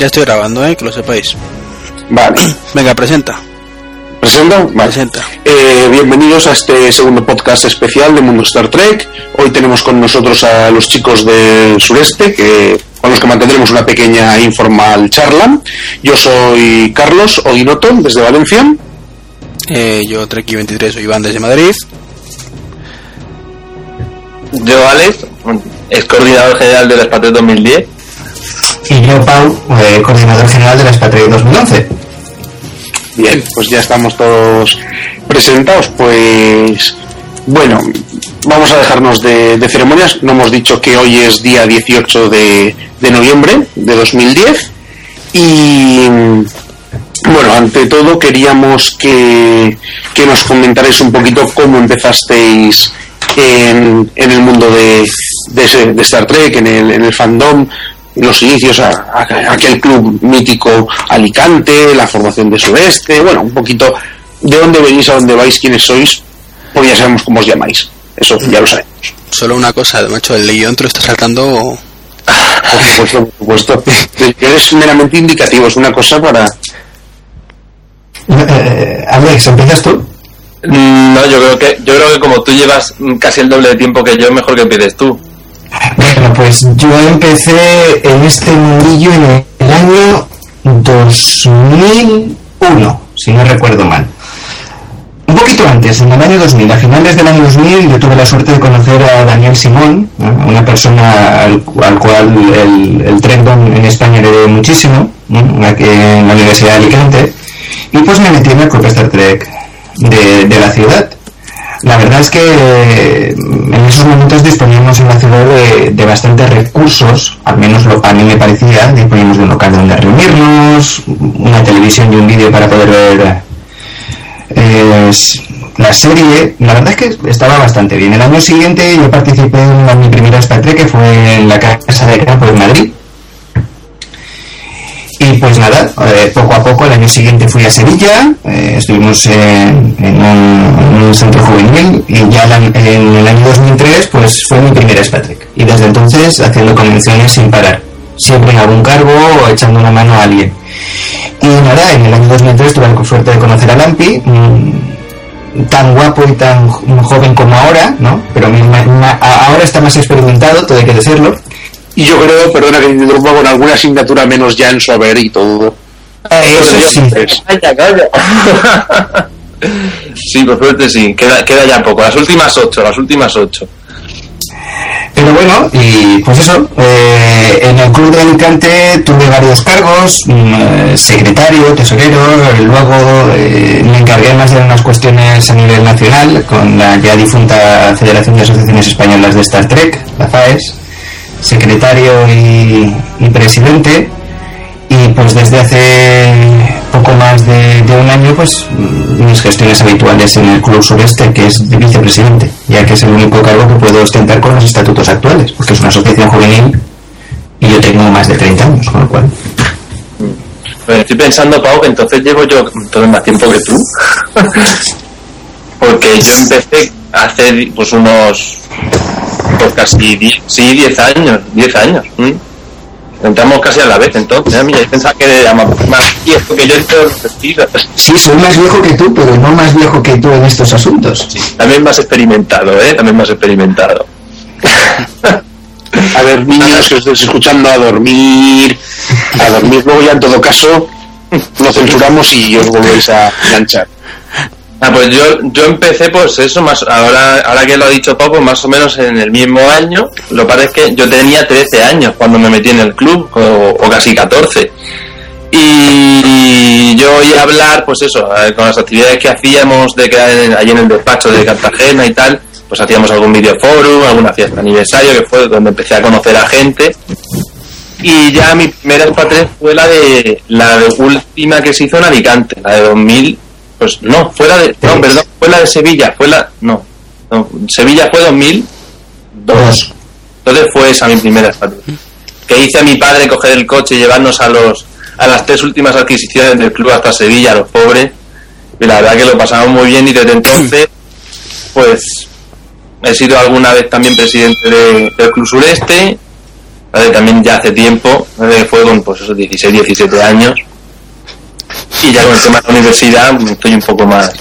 Ya estoy grabando, ¿eh? Que lo sepáis. Vale. Venga, presenta. ¿Presento? Vale. Presenta. Eh, bienvenidos a este segundo podcast especial de Mundo Star Trek. Hoy tenemos con nosotros a los chicos del sureste, que, con los que mantendremos una pequeña informal charla. Yo soy Carlos Oguinoto, desde Valencia. Eh, yo, Treki23, soy Iván desde Madrid. Yo, Alex, es coordinador general de la Spatre 2010. Yo, Pau, eh, coordinador general de la Spatre 2011. Bien, pues ya estamos todos presentados. Pues bueno, vamos a dejarnos de, ceremonias. No hemos dicho que hoy es día 18 de, noviembre de 2010. Y bueno, ante todo queríamos que, nos comentarais un poquito cómo empezasteis en, en el mundo de, de Star Trek, en el, en el fandom, los inicios, a, a- aquel club mítico Alicante, la formación de Sureste, bueno, un poquito de dónde venís, a dónde vais, quiénes sois, pues ya sabemos cómo os llamáis. Eso ya lo sabemos. Solo una cosa, macho, el guion te lo está saltando. Por supuesto, por supuesto. Es meramente indicativo, es una cosa para... Eh, Alex, ¿empiezas tú? No, yo creo que yo creo que como tú llevas casi el doble de tiempo que yo, mejor que empieces tú. Bueno, pues yo empecé en este mundillo en el año 2001, si no recuerdo mal. Un poquito antes, en el año 2000, a finales del año 2000, yo tuve la suerte de conocer a Daniel Simón, una persona al, al cual el, el en España le debe muchísimo, aquí en la Universidad de Alicante, y pues me metí en el Club Star Trek de la ciudad. La verdad es que eh, en esos momentos disponíamos en la ciudad de, de bastantes recursos, al menos lo, a mí me parecía, disponíamos de un local donde reunirnos, una televisión y un vídeo para poder ver eh, la serie. La verdad es que estaba bastante bien. El año siguiente yo participé en mi primera Star que fue en la Casa de Campo de Madrid. Y pues nada, eh, poco a poco el año siguiente fui a Sevilla, eh, estuvimos en, un, en un centro juvenil y ya en el año 2003 pues fue mi primera Spatrek. Y desde entonces haciendo convenciones sin parar, siempre en algún cargo o echando una mano a alguien. Y nada, en el año 2003 tuve la suerte de conocer a Lampi, mm, tan guapo y tan jo- joven como ahora, ¿no? Pero ma- ahora está más experimentado, todo hay que decirlo. Y yo creo, perdona que te interrumpa, con alguna asignatura menos ya en su haber y todo. Eso Dios, sí. es- Calla, calla. sí, por suerte sí. Queda, queda ya poco. Las últimas ocho, las últimas ocho. Pero bueno, y pues eso, eh, en el club de Alicante tuve varios cargos, mm, eh, secretario, tesorero, luego eh, me encargué más de unas cuestiones a nivel nacional con la ya difunta Federación de Asociaciones Españolas de Star Trek, la FAES, secretario y, presidente, y pues desde hace poco más de, un año, pues mis gestiones habituales en el Club Sureste, que es de vicepresidente, ya que es el único cargo que puedo ostentar con los estatutos actuales, porque es una asociación juvenil y yo tengo más de 30 años, con lo cual. Pues estoy pensando, Pau, que entonces llevo yo todo más tiempo que tú. Porque yo empecé hace pues unos pues casi 10, sí, 10 años, 10 años. ¿m? Entramos casi a la vez entonces. A mí yo pensaba que era más, más viejo que yo en todos. Sí, soy más viejo que tú, pero no más viejo que tú en estos asuntos. También más experimentado, ¿eh? También más experimentado. A ver, niños que os estéis escuchando a dormir, a dormir. Luego ya en todo caso lo censuramos y os volvéis a enganchar. Ah, pues yo, yo empecé, pues eso, más ahora, ahora que lo ha dicho pues más o menos en el mismo año. Lo que es que yo tenía 13 años cuando me metí en el club, o, casi 14. Y yo oí hablar, pues eso, eh, con las actividades que hacíamos de que allí en el despacho de Cartagena y tal, pues hacíamos algún videoforum, alguna fiesta aniversario, que fue donde empecé a conocer a gente. Y ya mi primera Spa fue la de la de última que se hizo en Alicante, la de 2000, pues no, fue la de, no, perdón, fue la de Sevilla, fue la, no, no Sevilla fue 2002. Dos. Entonces fue esa mi primera Spa Que hice a mi padre coger el coche y llevarnos a los a las tres últimas adquisiciones del club hasta Sevilla, a los pobres. Y la verdad que lo pasamos muy bien y desde entonces, pues he sido alguna vez también presidente de- del Club Sureste ¿vale? También ya hace tiempo, ¿vale? fue con pues esos 16, 17 años. Y ya con el tema de la universidad estoy un poco más.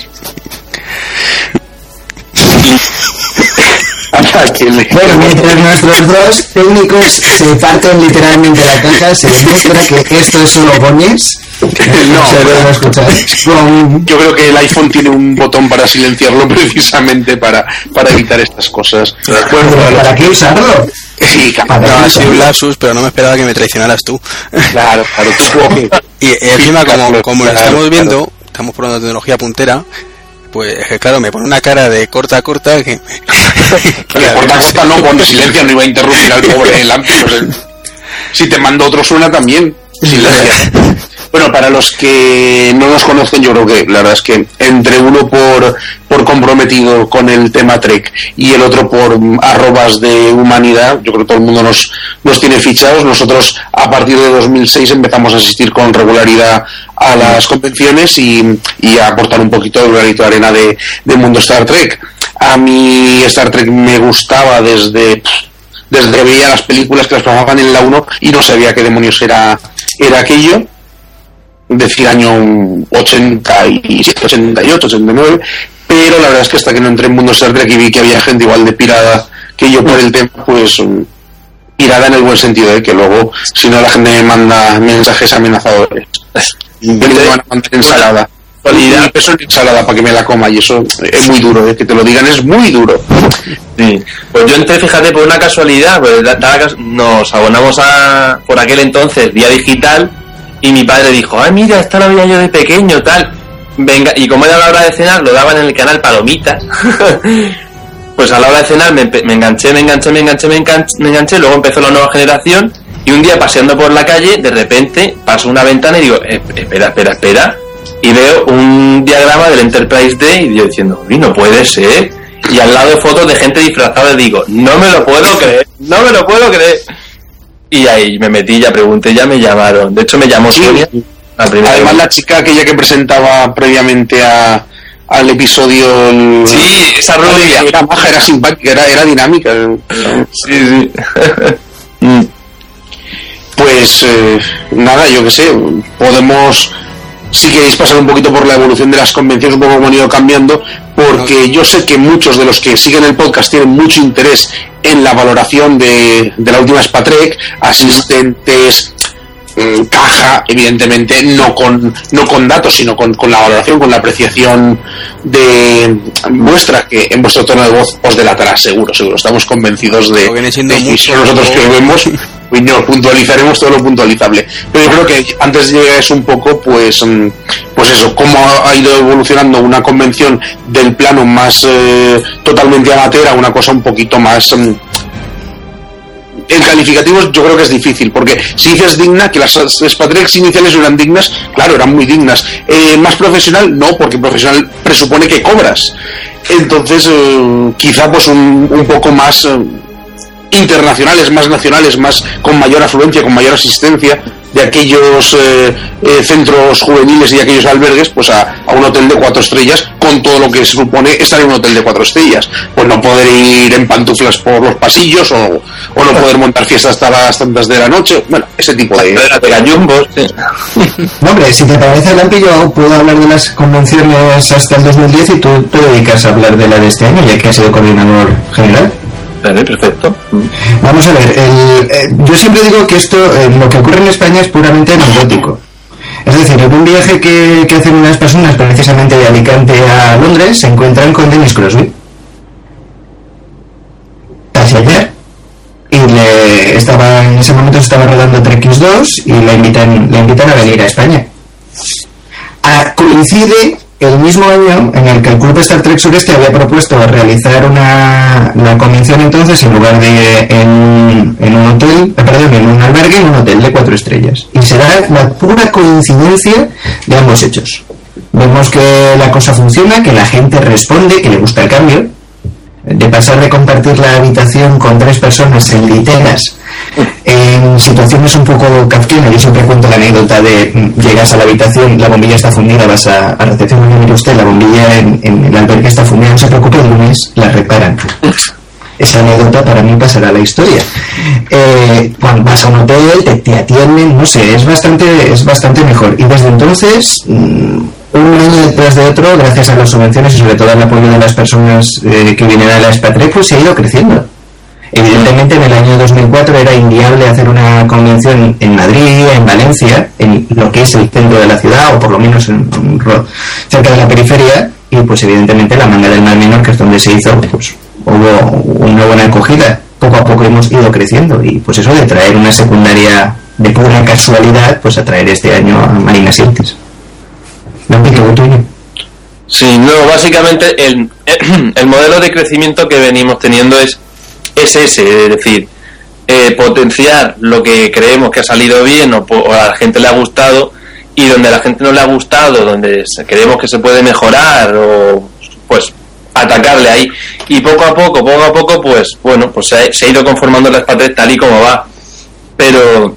Bueno, mientras nuestros dos técnicos se parten literalmente la caja, se demuestra que esto es solo bones. No, se debe escuchar. Con- Yo creo que el iPhone tiene un botón para silenciarlo precisamente para, para evitar estas cosas. Bueno, ¿Para qué usarlo? sí, Para No, sido un lapsus, pero no me esperaba que me traicionaras tú. claro, claro, tú. Y, y encima, como, como lo estamos claro. viendo, estamos probando tecnología puntera, pues es que claro, me pone una cara de corta, corta que... Le corta corta no, pone silencio, no iba a interrumpir al pobre Lampi. o sea, si te mando otro suena también. Bueno, para los que no nos conocen, yo creo que la verdad es que entre uno por, por comprometido con el tema Trek y el otro por arrobas de humanidad, yo creo que todo el mundo nos, nos tiene fichados. Nosotros a partir de 2006 empezamos a asistir con regularidad a las convenciones y, y a aportar un poquito de granito de arena de, de mundo Star Trek. A mí Star Trek me gustaba desde, desde que veía las películas que las pasaban en la 1 y no sabía qué demonios era, era aquello. Decir año 87, 88, 89. Pero la verdad es que hasta que no entré en mundo Star Trek y vi que había gente igual de pirada que yo por el tema, pues pirada en el buen sentido, de que luego, si no, la gente me manda mensajes amenazadores. Me van a mandar ensalada. Y el peso en ensalada para que me la coma y eso es muy duro, ¿eh? que te lo digan es muy duro. Sí. Pues yo entré, fíjate, por una casualidad, pues da- nos abonamos a, por aquel entonces, vía digital, y mi padre dijo, ay, mira, esta la veía yo de pequeño, tal. Venga, y como era la hora de cenar, lo daban en el canal Palomitas. pues a la hora de cenar me enganché, me enganché, me enganché, me enganché, me enganché, luego empezó la nueva generación, y un día paseando por la calle, de repente paso una ventana y digo, "Eh, espera, espera, espera, y veo un diagrama del Enterprise D y yo diciendo, uy, no puede ser. Y al lado fotos de gente disfrazada y digo, no me lo puedo creer, no me lo puedo creer. Y ahí me metí, ya pregunté, ya me llamaron. De hecho me llamó Sí. Sonia. La Además, vez. la chica aquella que presentaba previamente a, al episodio. el- Sí, esa rubia. Era maja, era simpática, era, era dinámica. Sí, sí. Mm. Pues eh, nada, yo que sé, podemos, si queréis pasar un poquito por la evolución de las convenciones, un poco cómo han ido cambiando, porque yo sé que muchos de los que siguen el podcast tienen mucho interés en la valoración de, de la última Spatrek, asistentes, mm, caja, evidentemente, no con, no con datos, sino con, con la valoración, con la apreciación de vuestra, que en vuestro tono de voz os delatará seguro, seguro. Estamos convencidos de, que nosotros que os vemos, no, puntualizaremos todo lo puntualizable. Pero yo creo que antes de llegar es un poco, pues, mm, pues eso, cómo ha ido evolucionando una convención del plano más eh, totalmente amateur a una cosa un poquito más... mm, en calificativos yo creo que es difícil, porque si dices digna, que las Spatrex iniciales eran dignas, claro, eran muy dignas. Eh, más profesional, no, porque profesional presupone que cobras. Entonces, eh, quizá pues un, poco más eh, internacionales, más nacionales, más con mayor afluencia, con mayor asistencia de aquellos eh, eh, centros juveniles y aquellos albergues, pues a, a un hotel de cuatro estrellas, con todo lo que se supone estar en un hotel de cuatro estrellas. Pues no poder ir en pantuflas por los pasillos o, o no poder montar fiestas hasta las tantas de la noche. Bueno, ese tipo de... De. No, hombre, si te parece, Lampi, yo puedo hablar de las convenciones hasta el 2010 y tú te dedicas a hablar de la de este año, ya que has sido coordinador general. Vale, perfecto. Vamos a ver, el- eh, yo siempre digo que esto, eh, lo que ocurre en España es puramente anecdótico. Es decir, en un viaje que, que hacen unas personas precisamente de Alicante a Londres, se encuentran con Dennis Crosby. Casi ayer. Y le estaba, en ese momento estaba rodando Trek X2 y le invitan, le invitan a venir a España. Ah, coincide el mismo año en el que el Club Star Trek Sureste había propuesto realizar una, convención entonces en lugar de en, en un hotel, eh, perdón, en un albergue, en un hotel de cuatro estrellas. Y será la pura coincidencia de ambos hechos. Vemos que la cosa funciona, que la gente responde, que le gusta el cambio, de pasar de compartir la habitación con tres personas en literas en situaciones un poco kafkianas. Yo siempre cuento la anécdota de mm, llegas a la habitación, la bombilla está fundida, vas a, a recepción y mire usted, la bombilla en, el albergue está fundida, no se preocupe, el lunes la reparan. esa anécdota para mí pasará a la historia. Eh, cuando vas a un hotel, te, te, atienden, no sé, es bastante, es bastante mejor. Y desde entonces, mm, un año detrás de otro, gracias a las subvenciones y sobre todo al apoyo de las personas eh, que vienen a la Expatrié, pues se ha ido creciendo. Evidentemente en el año 2004 era inviable hacer una convención en Madrid, en Valencia, en lo que es el centro de la ciudad, o por lo menos en, cerca de la periferia, y pues evidentemente la manga del Mar Menor, que es donde se hizo, pues hubo una buena acogida. Poco a poco hemos ido creciendo y pues eso de traer una secundaria de pura casualidad, pues a traer este año a Marina Sientes. Sí, no, básicamente el, el modelo de crecimiento que venimos teniendo es es ese, es decir, eh, potenciar lo que creemos que ha salido bien o, o, a la gente le ha gustado y donde a la gente no le ha gustado, donde creemos que se puede mejorar o pues atacarle ahí. Y poco a poco, poco a poco pues bueno, pues se ha, se ha ido conformando las patas tal y como va. Pero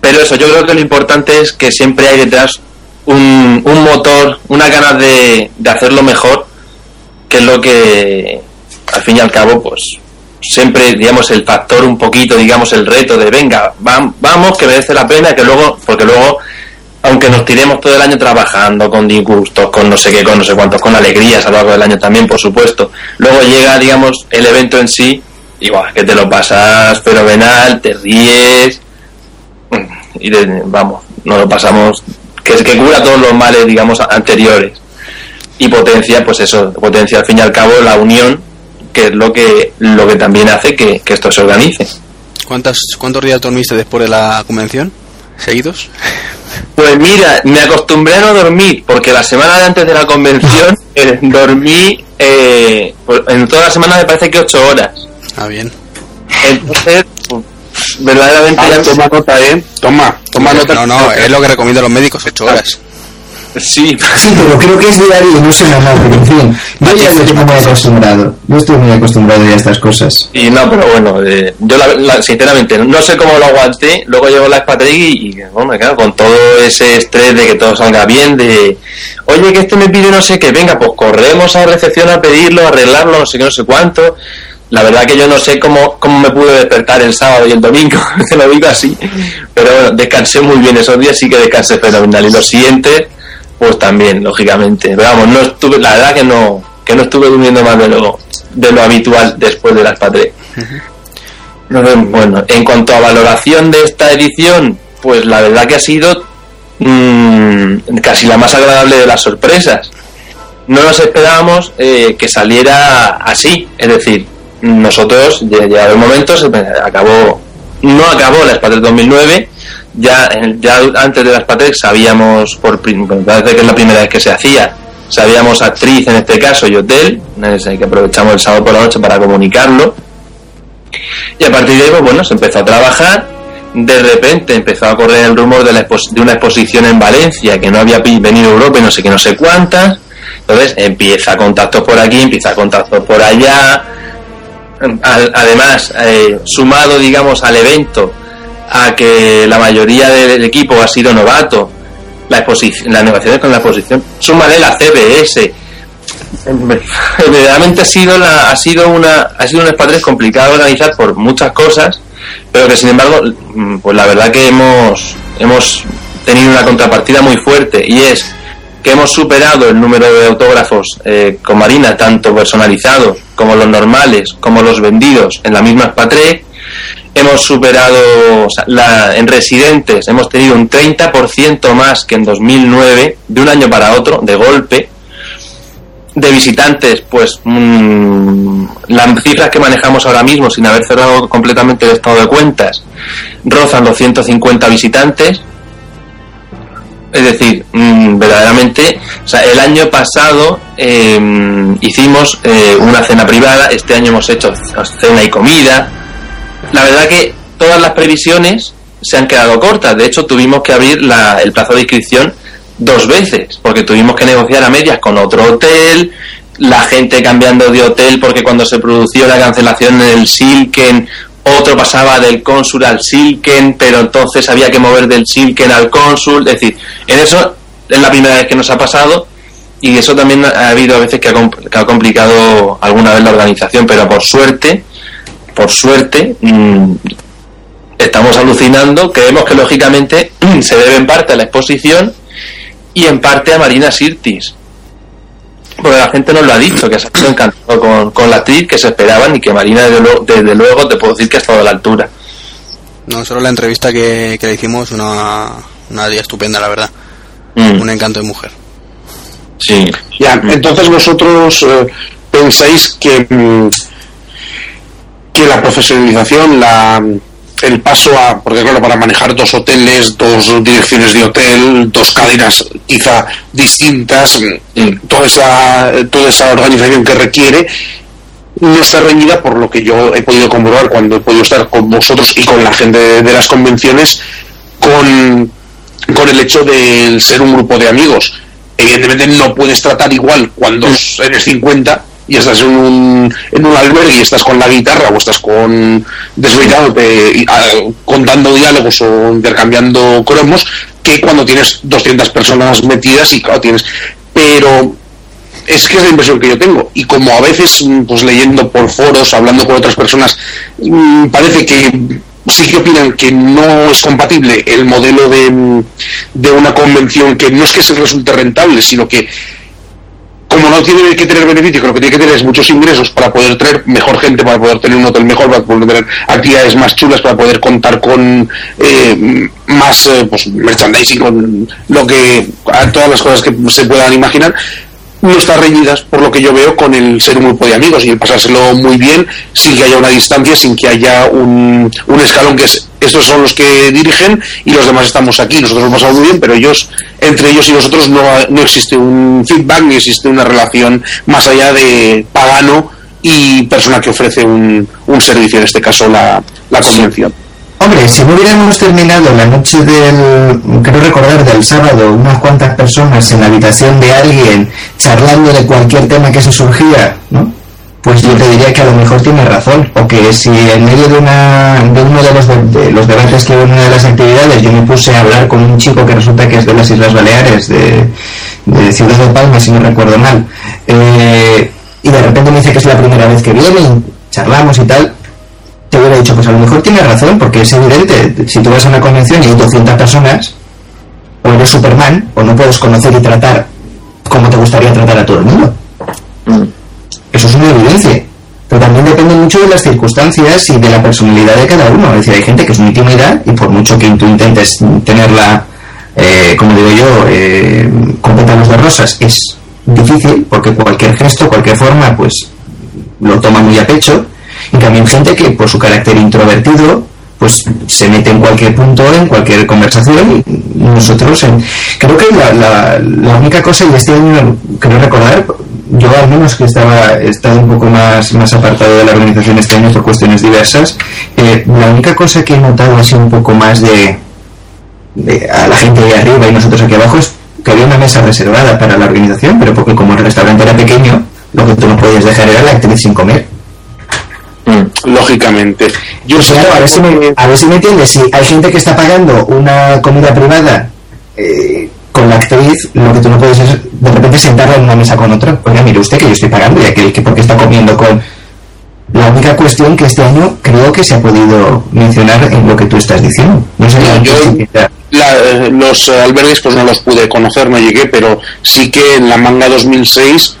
pero eso, yo creo que lo importante es que siempre hay detrás un, un motor, una ganas de, de hacerlo mejor, que es lo que al fin y al cabo pues siempre, digamos, el factor un poquito, digamos, el reto de venga, vamos, que merece la pena, que luego, porque luego, aunque nos tiremos todo el año trabajando con disgustos, con no sé qué, con no sé cuántos, con alegrías a lo largo del año también, por supuesto, luego llega, digamos, el evento en sí, igual, que te lo pasas fenomenal, te ríes, y vamos, nos lo pasamos, que es que cura todos los males, digamos, anteriores. Y potencia, pues eso, potencia al fin y al cabo la unión que es lo que lo que también hace que, que esto se organice. ¿Cuántas, ¿Cuántos días dormiste después de la convención? ¿Seguidos? Pues mira, me acostumbré a no dormir, porque la semana de antes de la convención eh, dormí, eh, en toda la semana me parece que ocho horas. Ah, bien. Entonces, pues, verdaderamente... Ah, toma nota, ¿eh? Toma, toma nota. No, no, es lo que recomiendan los médicos, ocho horas. Sí. sí, pero creo que es diario y no semanal, pero en fin, yo ya estoy muy acostumbrado, yo estoy muy acostumbrado ya a estas cosas. Y no, pero bueno, eh, yo la, la, sinceramente no sé cómo lo aguanté, luego llegó la Expatrick y, y bueno, claro, con todo ese estrés de que todo salga bien, de oye que este me pide no sé qué, venga, pues corremos a recepción a pedirlo, a arreglarlo, no sé qué, no sé cuánto. La verdad que yo no sé cómo, cómo me pude despertar el sábado y el domingo, te lo digo así, pero bueno, descansé muy bien esos días, sí que descansé fenomenal. Y los siguientes, pues también, lógicamente. Pero vamos, no estuve, la verdad que no, que no estuve durmiendo más de lo, de lo habitual después de las. Uh -huh. Bueno, en cuanto a valoración de esta edición, pues la verdad que ha sido mmm, casi la más agradable de las sorpresas. No nos esperábamos eh, que saliera así, es decir, nosotros, llegado el momento, se acabó, no acabó la Spatrec 2009, ya, ya antes de las Patek sabíamos, por parece que es la primera vez que se hacía, sabíamos actriz en este caso y hotel, que aprovechamos el sábado por la noche para comunicarlo. Y a partir de ahí, pues bueno, se empezó a trabajar. De repente empezó a correr el rumor de, la de una exposición en Valencia que no había venido a Europa y no sé qué, no sé cuántas. Entonces empieza contactos por aquí, empieza contactos por allá. Además, eh, sumado, digamos, al evento, a que la mayoría del equipo ha sido novato, la las negociaciones con la exposición, súmale la CBS. Realmente ha sido la, ha sido una, ha sido un espadrés complicado de organizar por muchas cosas, pero que sin embargo, pues la verdad que hemos, hemos tenido una contrapartida muy fuerte y es que hemos superado el número de autógrafos eh, con Marina, tanto personalizados como los normales, como los vendidos en la misma Spatrec hemos superado la, en residentes, hemos tenido un 30% más que en 2009, de un año para otro, de golpe. De visitantes, pues mmm, las cifras que manejamos ahora mismo, sin haber cerrado completamente el estado de cuentas, rozan los 150 visitantes. Es decir, mmm, verdaderamente, o sea, el año pasado eh, hicimos eh, una cena privada, este año hemos hecho cena y comida, la verdad que todas las previsiones se han quedado cortas. De hecho, tuvimos que abrir la, el plazo de inscripción dos veces, porque tuvimos que negociar a medias con otro hotel, la gente cambiando de hotel porque cuando se produció la cancelación en el Silken, otro pasaba del cónsul al Silken, pero entonces había que mover del Silken al cónsul. Es decir, en eso es la primera vez que nos ha pasado y eso también ha habido a veces que ha, que ha complicado alguna vez la organización, pero por suerte por suerte, mm, estamos alucinando. Creemos que lógicamente se debe en parte a la exposición y en parte a Marina Sirtis. Porque la gente nos lo ha dicho, que se ha quedado encantado con, con la actriz, que se esperaban y que Marina, desde luego, desde luego, te puedo decir que ha estado a la altura. No, solo la entrevista que, que le hicimos, una, una día estupenda, la verdad. Mm. Un encanto de mujer. Sí. Ya, entonces vosotros eh, pensáis que, mm, que la profesionalización, la, el paso a, porque claro, para manejar dos hoteles, dos direcciones de hotel, dos cadenas quizá distintas, mm, toda esa, toda esa organización que requiere, no está reñida por lo que yo he podido comprobar cuando he podido estar con vosotros y con la gente de, de las convenciones, con, con el hecho de ser un grupo de amigos. Evidentemente no puedes tratar igual cuando eres 50 y estás en un, en un albergue y estás con la guitarra o estás con desvelándote ah, contando diálogos o intercambiando cromos que cuando tienes 200 personas metidas y claro, tienes pero es que es la impresión que yo tengo. Y como a veces mm, pues leyendo por foros hablando con otras personas mm, parece que sí que opinan que no es compatible el modelo de, mm, de una convención que no es que se resulte rentable sino que como no tiene que tener beneficios, lo que tiene que tener es muchos ingresos para poder traer mejor gente, para poder tener un hotel mejor, para poder tener actividades más chulas, para poder contar con eh, más eh, pues, merchandising, con lo que todas las cosas que se puedan imaginar, no está reñidas, por lo que yo veo, con el ser un grupo de amigos y el pasárselo muy bien sin que haya una distancia, sin que haya un, un escalón que es, estos son los que dirigen y los demás estamos aquí. Nosotros lo pasamos muy bien, pero ellos, entre ellos y nosotros, no, no existe un feedback ni existe una relación más allá de pagano y persona que ofrece un, un servicio, en este caso la, la convención. Hombre, si no hubiéramos terminado la noche del, creo recordar, del sábado, unas cuantas personas en la habitación de alguien charlando de cualquier tema que se surgía, ¿no? Pues yo te diría que a lo mejor tiene razón, o que si en medio de, una, de uno de los, de, los debates que hubo en una de las actividades yo me puse a hablar con un chico que resulta que es de las Islas Baleares, de, de Ciudad de Palma, si no recuerdo mal, eh, y de repente me dice que es la primera vez que viene charlamos y tal, hubiera dicho, pues a lo mejor tienes razón, porque es evidente, si tú vas a una convención y hay 200 personas, o eres Superman, o no puedes conocer y tratar como te gustaría tratar a todo el mundo. Eso es una evidencia. Pero también depende mucho de las circunstancias y de la personalidad de cada uno. Es decir, hay gente que es muy tímida y por mucho que tú intentes tenerla, eh, como digo yo, eh, con pétalos de rosas, es difícil porque cualquier gesto, cualquier forma, pues lo toma muy a pecho. En cambio, hay gente que por su carácter introvertido, pues se mete en cualquier punto, en cualquier conversación y nosotros, en, creo que la, la, única cosa, y este año creo recordar, yo al menos que estaba he estado un poco más, más apartado de la organización este año por cuestiones diversas, eh, la única cosa que he notado así un poco más de, de a la gente de arriba y nosotros aquí abajo es que había una mesa reservada para la organización, pero porque como el restaurante era pequeño, lo que tú no podías dejar era la actriz sin comer. Mm, lógicamente. Yo claro, a ver, si me, a ver si me entiendes, si hay gente que está pagando una comida privada eh, con la actriz, lo que tú no puedes es de repente sentarla en una mesa con otro. Oiga, mire usted que yo estoy pagando y aquel que porque está comiendo con... La única cuestión que este año creo que se ha podido mencionar en lo que tú estás diciendo. No sé no, yo, la, eh, los albergues pues no los pude conocer, no llegué, pero sí que en la manga 2006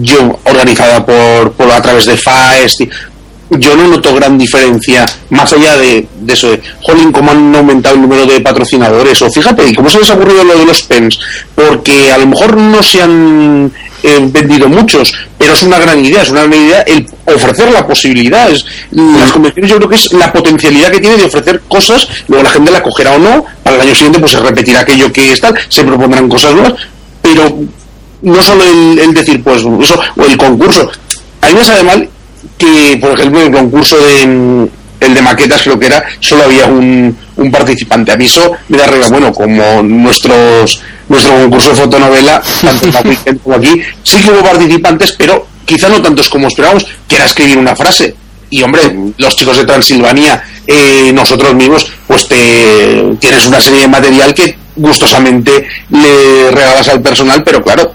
yo organizada por, por a través de FAEST yo no noto gran diferencia más allá de, de eso de jolín cómo han aumentado el número de patrocinadores o fíjate y cómo se les ha ocurrido lo de los pens porque a lo mejor no se han eh, vendido muchos pero es una gran idea es una gran idea el ofrecer la posibilidad es, las convenciones yo creo que es la potencialidad que tiene de ofrecer cosas luego la gente la cogerá o no para el año siguiente pues se repetirá aquello que está se propondrán cosas nuevas pero no solo el, el decir pues eso o el concurso. A mí me sabe mal que, por ejemplo, en el concurso de el de maquetas creo que era, solo había un, un participante. A mí eso me da arriba. Bueno, como nuestros nuestro concurso de fotonovela, tanto en como aquí, sí que hubo participantes, pero quizá no tantos como esperábamos, que era escribir una frase. Y hombre, los chicos de Transilvania, eh, nosotros mismos, pues te tienes una serie de material que gustosamente le regalas al personal, pero claro,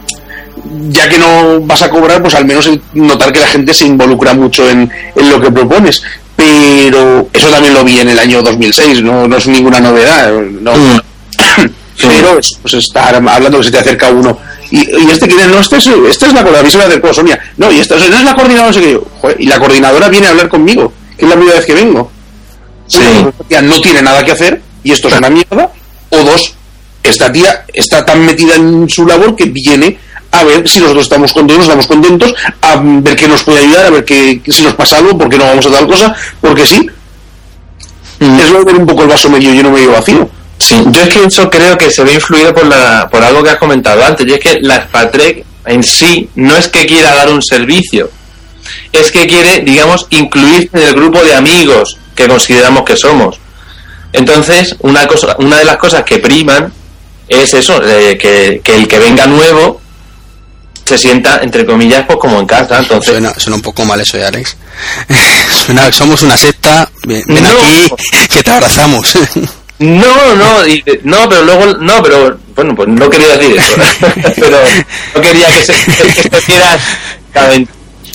ya que no vas a cobrar, pues al menos notar que la gente se involucra mucho en, en lo que propones. pero eso también lo vi en el año 2006, no, no es ninguna novedad. No, Mm. Pero es pues estar hablando que se te acerca uno. Y, y este quiere, no, este es, esta es la coordinadora, a mí se me acercó Sonia. No, y esta no es la coordinadora, no sé qué. Joder, y la coordinadora viene a hablar conmigo, que es la primera vez que vengo. Sí. Tía no tiene nada que hacer y esto es una mierda. O dos, esta tía está tan metida en su labor que viene a ver si nosotros estamos contentos, estamos contentos, a ver qué nos puede ayudar, a ver qué, si nos pasa algo, por qué no vamos a tal cosa, porque sí. Es lo de ver un poco el vaso medio lleno, medio vacío. Sí, yo es que eso creo que se ve influido por, la, por algo que has comentado antes, y es que la Spatrek en sí no es que quiera dar un servicio, es que quiere, digamos, incluirse en el grupo de amigos que consideramos que somos. Entonces, una, cosa, una de las cosas que priman es eso, eh, que, que el que venga nuevo se sienta, entre comillas, pues como en casa. Entonces, Suena, suena un poco mal eso de Alex. Suena- somos una secta, ven, ven No. aquí, que te abrazamos. No, no, y- no, pero luego, no, pero, bueno, pues no quería decir eso, pero no quería que se, que se exactamente.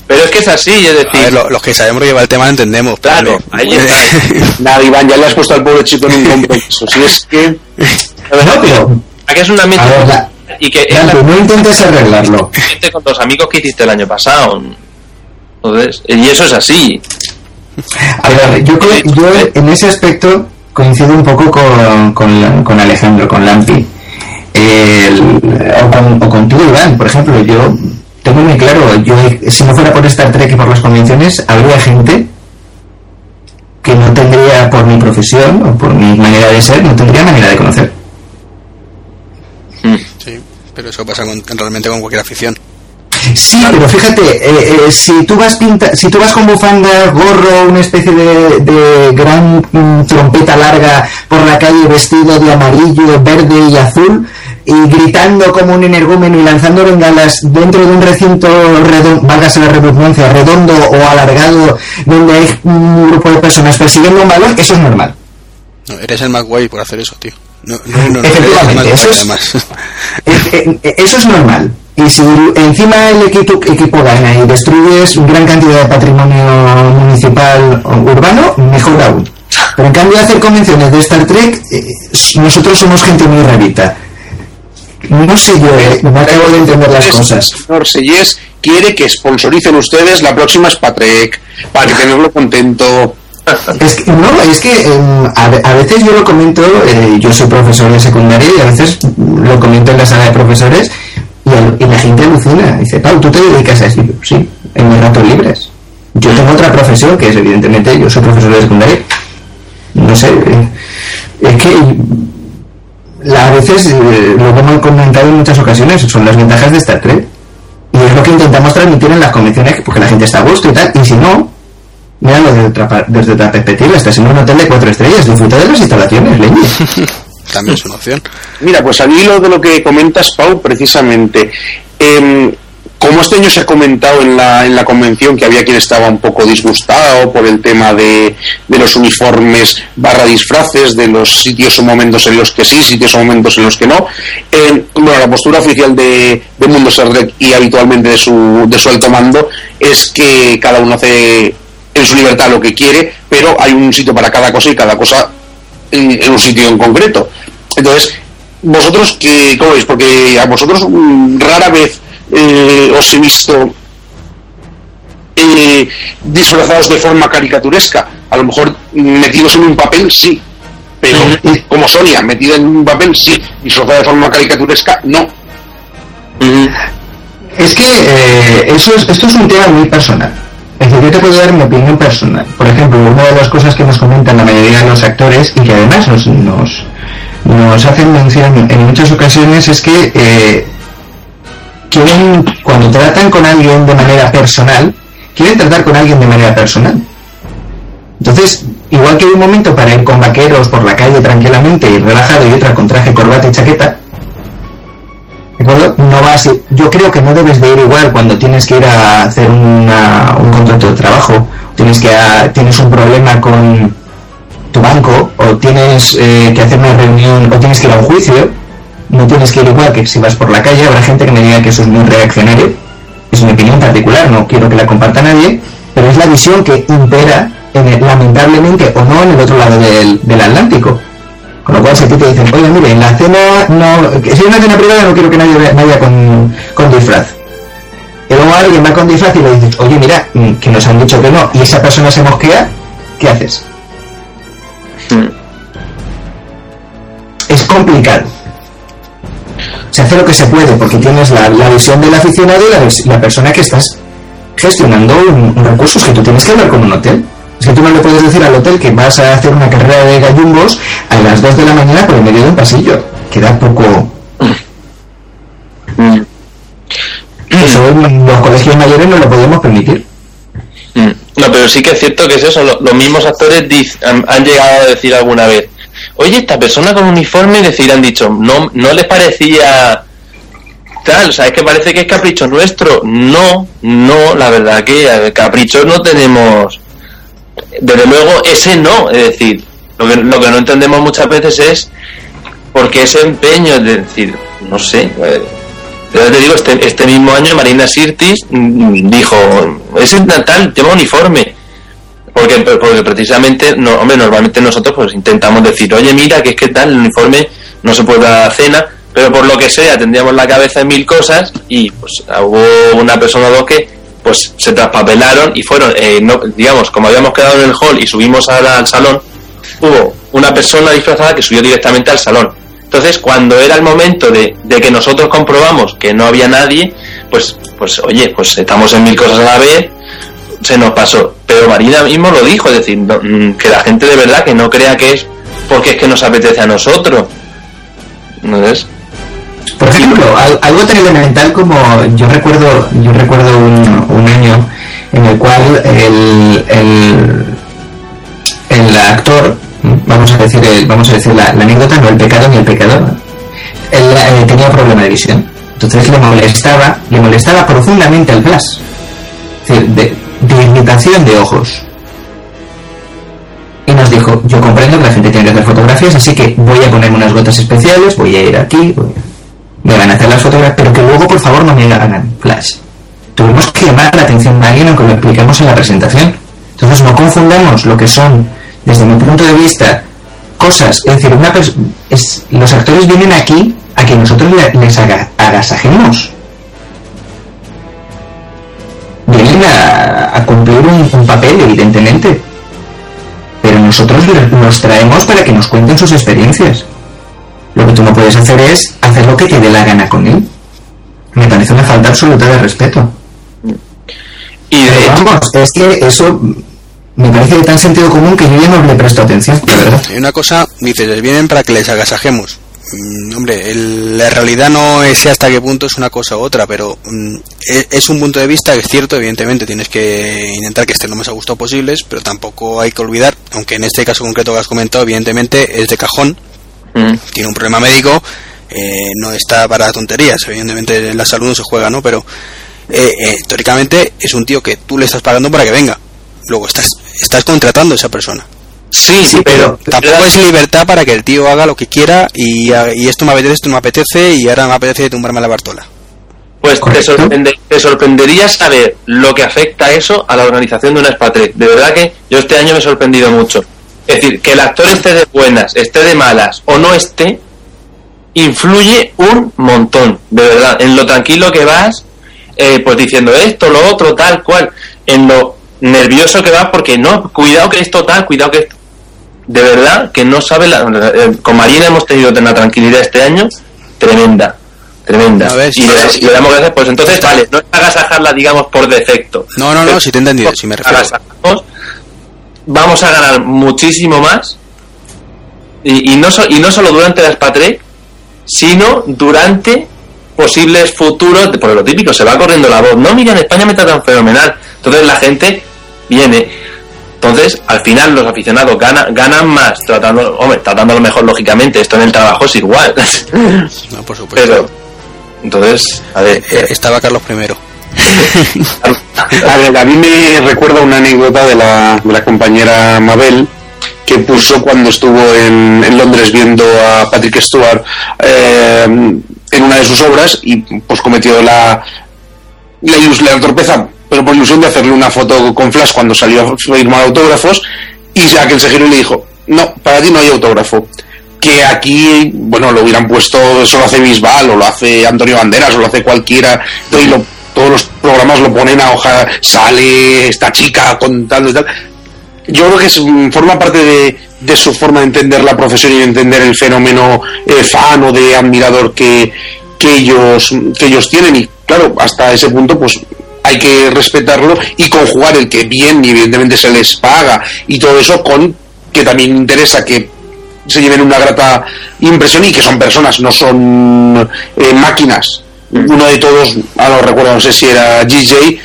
Pero es que es así, es A decir, ver, lo- los que sabemos va el tema lo entendemos. pero Claro, vale. ahí está. Nada, Iván, ya le has puesto al pobre chico en un compromiso. Si es que. No, pero aquí es un ambiente A ver, la- y que no intentes arreglarlo. con los amigos que hiciste el año pasado. Entonces, y eso es así. A ver, yo, creo- yo en ese aspecto coincido un poco con, con, Alejandro, con Lampi. El- o, con, o contigo, Iván, por ejemplo, yo tengo muy claro, yo si no fuera por Star Trek y por las convenciones, habría gente que no tendría, por mi profesión o por mi manera de ser, no tendría manera de conocer. Sí, pero eso pasa con- realmente con cualquier afición. Sí, pero fíjate, eh, eh, si tú vas pinta, si tú vas con bufanda, gorro, una especie de, de gran mm, trompeta larga por la calle vestido de amarillo, verde y azul y gritando como un energúmeno y lanzando bengalas dentro de un recinto redondo, válgase la redundancia, redondo o alargado donde hay un grupo de personas persiguiendo un balón, eso es normal. No, eres el más guay por hacer eso, tío. No, no, no, Efectivamente, eso es- además. Eh, eh, Eso es normal. Y si encima el equipo, equipo gana y destruyes gran cantidad de patrimonio municipal o urbano, mejor aún. Pero en cambio hacer convenciones de Star Trek, eh, nosotros somos gente muy rarita. No sé yo, eh, no acabo de entender las cosas. Señor Sellés quiere que sponsoricen ustedes la próxima Spatrek para que tenerlo contento. Es que, no, es que em, a, a veces yo lo comento, eh, yo soy profesor de secundaria y a veces lo comento en la sala de profesores y, la gente alucina. Dice, Pau, ¿tú te dedicas a eso? Sí, en mis ratos libres. Yo tengo otra profesión que es evidentemente, yo soy profesor de secundaria. No sé, eh, es que la- a veces eh, lo que hemos comentado en muchas ocasiones son las ventajas de Star Trek. Y es lo que intentamos transmitir en las convenciones, porque la gente está a gusto y tal. Y si no, Míralo desde otra, desde otra perspectiva. Estás en un hotel de cuatro estrellas. Disfruta de las instalaciones, leño. También es una opción. Mira, pues al hilo de lo que comentas, Pau, precisamente, em, como este año se ha comentado en la, en la convención que había quien estaba un poco disgustado por el tema de, de los uniformes barra disfraces, de los sitios o momentos en los que sí, sitios o momentos en los que no, em, bueno, la postura oficial de, de Mundo Trek y habitualmente de su, de su alto mando es que cada uno hace en su libertad lo que quiere, pero hay un sitio para cada cosa y cada cosa en, en un sitio en concreto. Entonces, vosotros, que, ¿cómo veis? Porque a vosotros mm, rara vez eh, os he visto eh, disfrazados de forma caricaturesca. A lo mejor mm, metidos en un papel, sí. Pero como Sonia, metida en un papel, sí. Disfrazada de forma caricaturesca, no. Es que eh, eso es, esto es un tema muy personal. Es decir, yo te puedo dar mi opinión personal. Por ejemplo, una de las cosas que nos comentan la mayoría de los actores y que además nos, nos, nos hacen mención en muchas ocasiones es que eh, quieren, cuando tratan con alguien de manera personal, quieren tratar con alguien de manera personal. Entonces, igual que hay un momento para ir con vaqueros por la calle tranquilamente y relajado y otra con traje, corbata y chaqueta. No vas, yo creo que no debes de ir igual cuando tienes que ir a hacer una- un contrato de trabajo, tienes que a- tienes un problema con tu banco o tienes eh, que hacer una reunión o tienes que ir a un juicio, no tienes que ir igual que si vas por la calle. Habrá gente que me diga que eso es muy reaccionario, es mi opinión particular, no quiero que la comparta nadie, pero es la visión que impera en el- lamentablemente o no en el otro lado del, del Atlántico. Con lo cual, si a ti te dicen, oye, mire, en la cena, no, si es una cena privada, no quiero que nadie vaya- con, disfraz. Y luego alguien va con disfraz y le dices, oye, mira, mm, que nos han dicho que no, y esa persona se mosquea, ¿qué haces? Es complicado. Se hace lo que se puede porque tienes la, visión del aficionado y la, persona que estás gestionando recursos que tú tienes que hablar con un hotel. Es que tú no le puedes decir al hotel que vas a hacer una carrera de gallumbos a las 2 de la mañana por el medio de un pasillo. Queda poco... Mm. Eso en los colegios mayores no lo podemos permitir. Mm. No, pero sí que es cierto que es eso. lo- los mismos actores han, han llegado a decir alguna vez, oye, esta persona con uniforme, decir, han dicho, no, no les parecía tal, o sea, es que parece que es capricho nuestro. No, no, la verdad que caprichos no tenemos. Desde luego, ese no, es decir, lo que, lo que no entendemos muchas veces es por qué ese empeño, es decir, no sé. eh, yo te digo, este, este mismo año Marina Sirtis dijo, ese tal tema uniforme. Porque, porque precisamente, no, hombre, normalmente nosotros pues intentamos decir, oye, mira, que es que tal, el uniforme no se puede dar a cena, pero por lo que sea, tendríamos la cabeza en mil cosas y pues hubo una persona o dos que pues se traspapelaron y fueron, eh, no, digamos, como habíamos quedado en el hall y subimos al, al salón, hubo una persona disfrazada que subió directamente al salón. Entonces, cuando era el momento de, de que nosotros comprobamos que no había nadie, pues, pues oye, pues estamos en mil cosas a la vez, se nos pasó. Pero Marina mismo lo dijo, es decir, no- mm, que la gente de verdad que no crea que es porque es que nos apetece a nosotros. ¿No es? Por ejemplo, al- algo tan elemental como yo recuerdo, yo recuerdo un, un año en el cual el, el, el actor, vamos a decir, el- vamos a decir la, la anécdota, no el pecado ni el pecador, él eh, tenía problema de visión. Entonces le molestaba, le molestaba profundamente el flash. Es decir, de, de irritación de ojos. Y nos dijo, yo comprendo que la gente tiene que hacer fotografías, así que voy a ponerme unas gotas especiales, voy a ir aquí, voy a- me van a hacer las fotografías, pero que luego por favor no me hagan flash. Tuvimos que llamar la atención de alguien aunque lo explicamos en la presentación. Entonces no confundamos lo que son, desde mi punto de vista, cosas. Es decir, una los actores vienen aquí a que nosotros le- les agasajemos. Vienen a, cumplir un, papel, evidentemente. Pero nosotros los traemos para que nos cuenten sus experiencias. Lo que tú no puedes hacer es hacer lo que te dé la gana con él. Me parece una falta absoluta de respeto. Y de hecho, vamos, es que eso me parece de tan sentido común que yo ya no le presto atención, la verdad. Hay una cosa, dices, vienen para que les agasajemos. Mm, hombre, el- la realidad no es hasta qué punto es una cosa u otra, pero mm, e- es, un punto de vista que es cierto, evidentemente tienes que intentar que estén lo más a gusto posibles, pero tampoco hay que olvidar, aunque en este caso concreto que has comentado, evidentemente es de cajón, mm, tiene un problema médico, eh, no está para tonterías, evidentemente la salud no se juega, ¿no? Pero eh, eh, teóricamente es un tío que tú le estás pagando para que venga, luego estás, estás contratando a esa persona. sí, Sí, pero Tampoco es libertad para que el tío haga lo que quiera y, y esto me apetece, esto no me apetece y ahora me apetece tumbarme la Bartola. Pues te, sorprende- te sorprendería saber lo que afecta eso a la organización de una expatriate. De verdad que yo este año me he sorprendido mucho. Es decir, que el actor esté de buenas, esté de malas o no esté, influye un montón, de verdad. En lo tranquilo que vas, eh, pues diciendo esto, lo otro, tal cual. En lo nervioso que vas, porque no, cuidado que esto tal, cuidado que esto. De verdad que no sabe la. eh, con Marina hemos tenido una tranquilidad este año tremenda. Tremenda. A ver, y le, damos gracias, pues entonces, vale, no es agasajarla, digamos, por defecto. No, no, no, si te he entendido, si me refiero. Agasajamos, vamos a ganar muchísimo más. Y, y no, so- y no solo durante la expatriate, sino durante posibles futuros, por lo típico, se va corriendo la voz. No, mira, en España me tratan fenomenal. Entonces la gente viene. Entonces, al final los aficionados ganan, ganan más tratando, hombre, tratándolo mejor, lógicamente. Esto en el trabajo es igual. No, por supuesto. Pero, entonces, a ver, Eh, estaba Carlos primero. A ver, a mí me recuerda una anécdota de la, de la compañera Mabel que puso cuando estuvo en, Londres viendo a Patrick Stewart eh, en una de sus obras y pues cometió la, la, la torpeza pero por ilusión de hacerle una foto con Flash cuando salió a firmar autógrafos, y aquel se giró y le dijo, no, para ti no hay autógrafo. Que aquí, bueno, lo hubieran puesto, eso lo hace Bisbal, o lo hace Antonio Banderas, o lo hace cualquiera, lo- todos los programas lo ponen a hoja, sale esta chica contando y tal. Yo creo que es, mm, forma parte de, de su forma de entender la profesión y de entender el fenómeno eh, fan o de admirador que, que ellos que ellos tienen y claro hasta ese punto pues hay que respetarlo y conjugar el que bien y evidentemente se les paga y todo eso con que también interesa que se lleven una grata impresión y que son personas, no son eh, máquinas. Uno de todos, ahora no recuerdo, no sé si era GJ,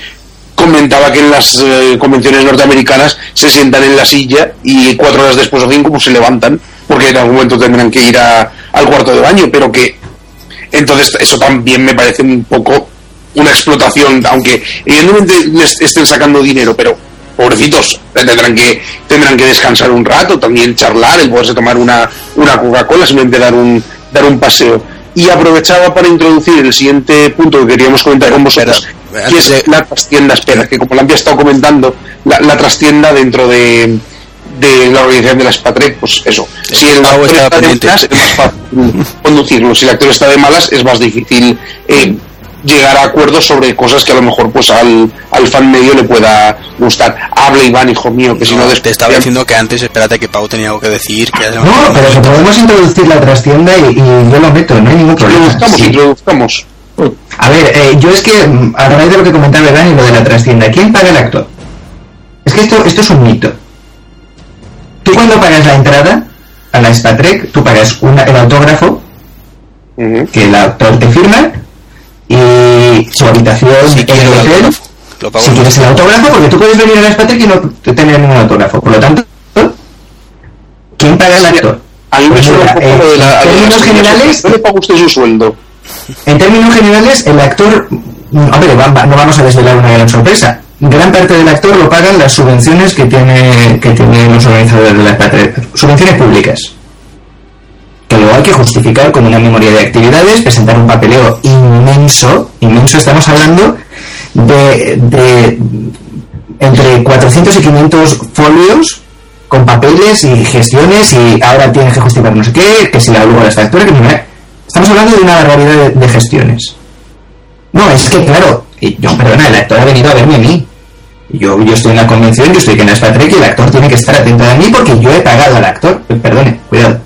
comentaba que en las eh, convenciones norteamericanas se sientan en la silla y cuatro horas después o cinco pues se levantan porque en algún momento tendrán que ir a- al cuarto de baño, pero que entonces eso también me parece un poco una explotación, aunque evidentemente les estén sacando dinero, pero pobrecitos, tendrán que tendrán que descansar un rato, también charlar, el poderse tomar una, una Coca-Cola, simplemente dar un dar un paseo. Y aprovechaba para introducir el siguiente punto que queríamos comentar con vosotros, Espera, que es de- la trastienda, espera, que como la había estado comentando, la, la trastienda dentro de, de la organización de la Spatrek, pues eso. Si el actor está de malas, es más fácil conducirlo. Si el actor está de malas, es más difícil eh, llegar a acuerdos sobre cosas que a lo mejor pues al, al fan medio le pueda gustar. Habla Iván, hijo mío, que si no, después te estaba diciendo que antes, espérate que Pau tenía algo que decir. Que No, pero que podemos introducir la trastienda y, y yo lo meto, no hay ningún problema. Introduzcamos, Sí. introduzcamos. A ver, eh, yo es que, mm, a raíz de lo que comentaba Dani, lo de la trastienda, ¿quién paga el actor? Es que esto, esto es un mito. Tú cuando pagas la entrada a la Spatrek, tú pagas una- el autógrafo que el actor te firma y su habitación Si en el el hotel. Si quieres el autógrafo, porque tú puedes venir a la Spatrek y no tener ningún autógrafo. Por lo tanto, ¿quién paga el actor? A mí me Pues suena un mira, poco lo de la... en términos generales, No le paga usted su sueldo. En términos generales, el actor, hombre, no vamos a desvelar una gran sorpresa. Gran parte del actor lo pagan las subvenciones que tiene que tienen los organizadores de la patria, subvenciones públicas. Que luego hay que justificar con una memoria de actividades, presentar un papeleo inmenso, inmenso, estamos hablando de, de entre 400 y 500 folios con papeles y gestiones y ahora tienes que justificar no sé qué, que si la luego la factura, que nada. Estamos hablando de una barbaridad de, gestiones. No, es que claro, yo, perdona, el actor ha venido a verme a mí. Yo, yo estoy en la convención, yo estoy en la Spatrek y el actor tiene que estar atento a mí porque yo he pagado al actor. Perdone, cuidado.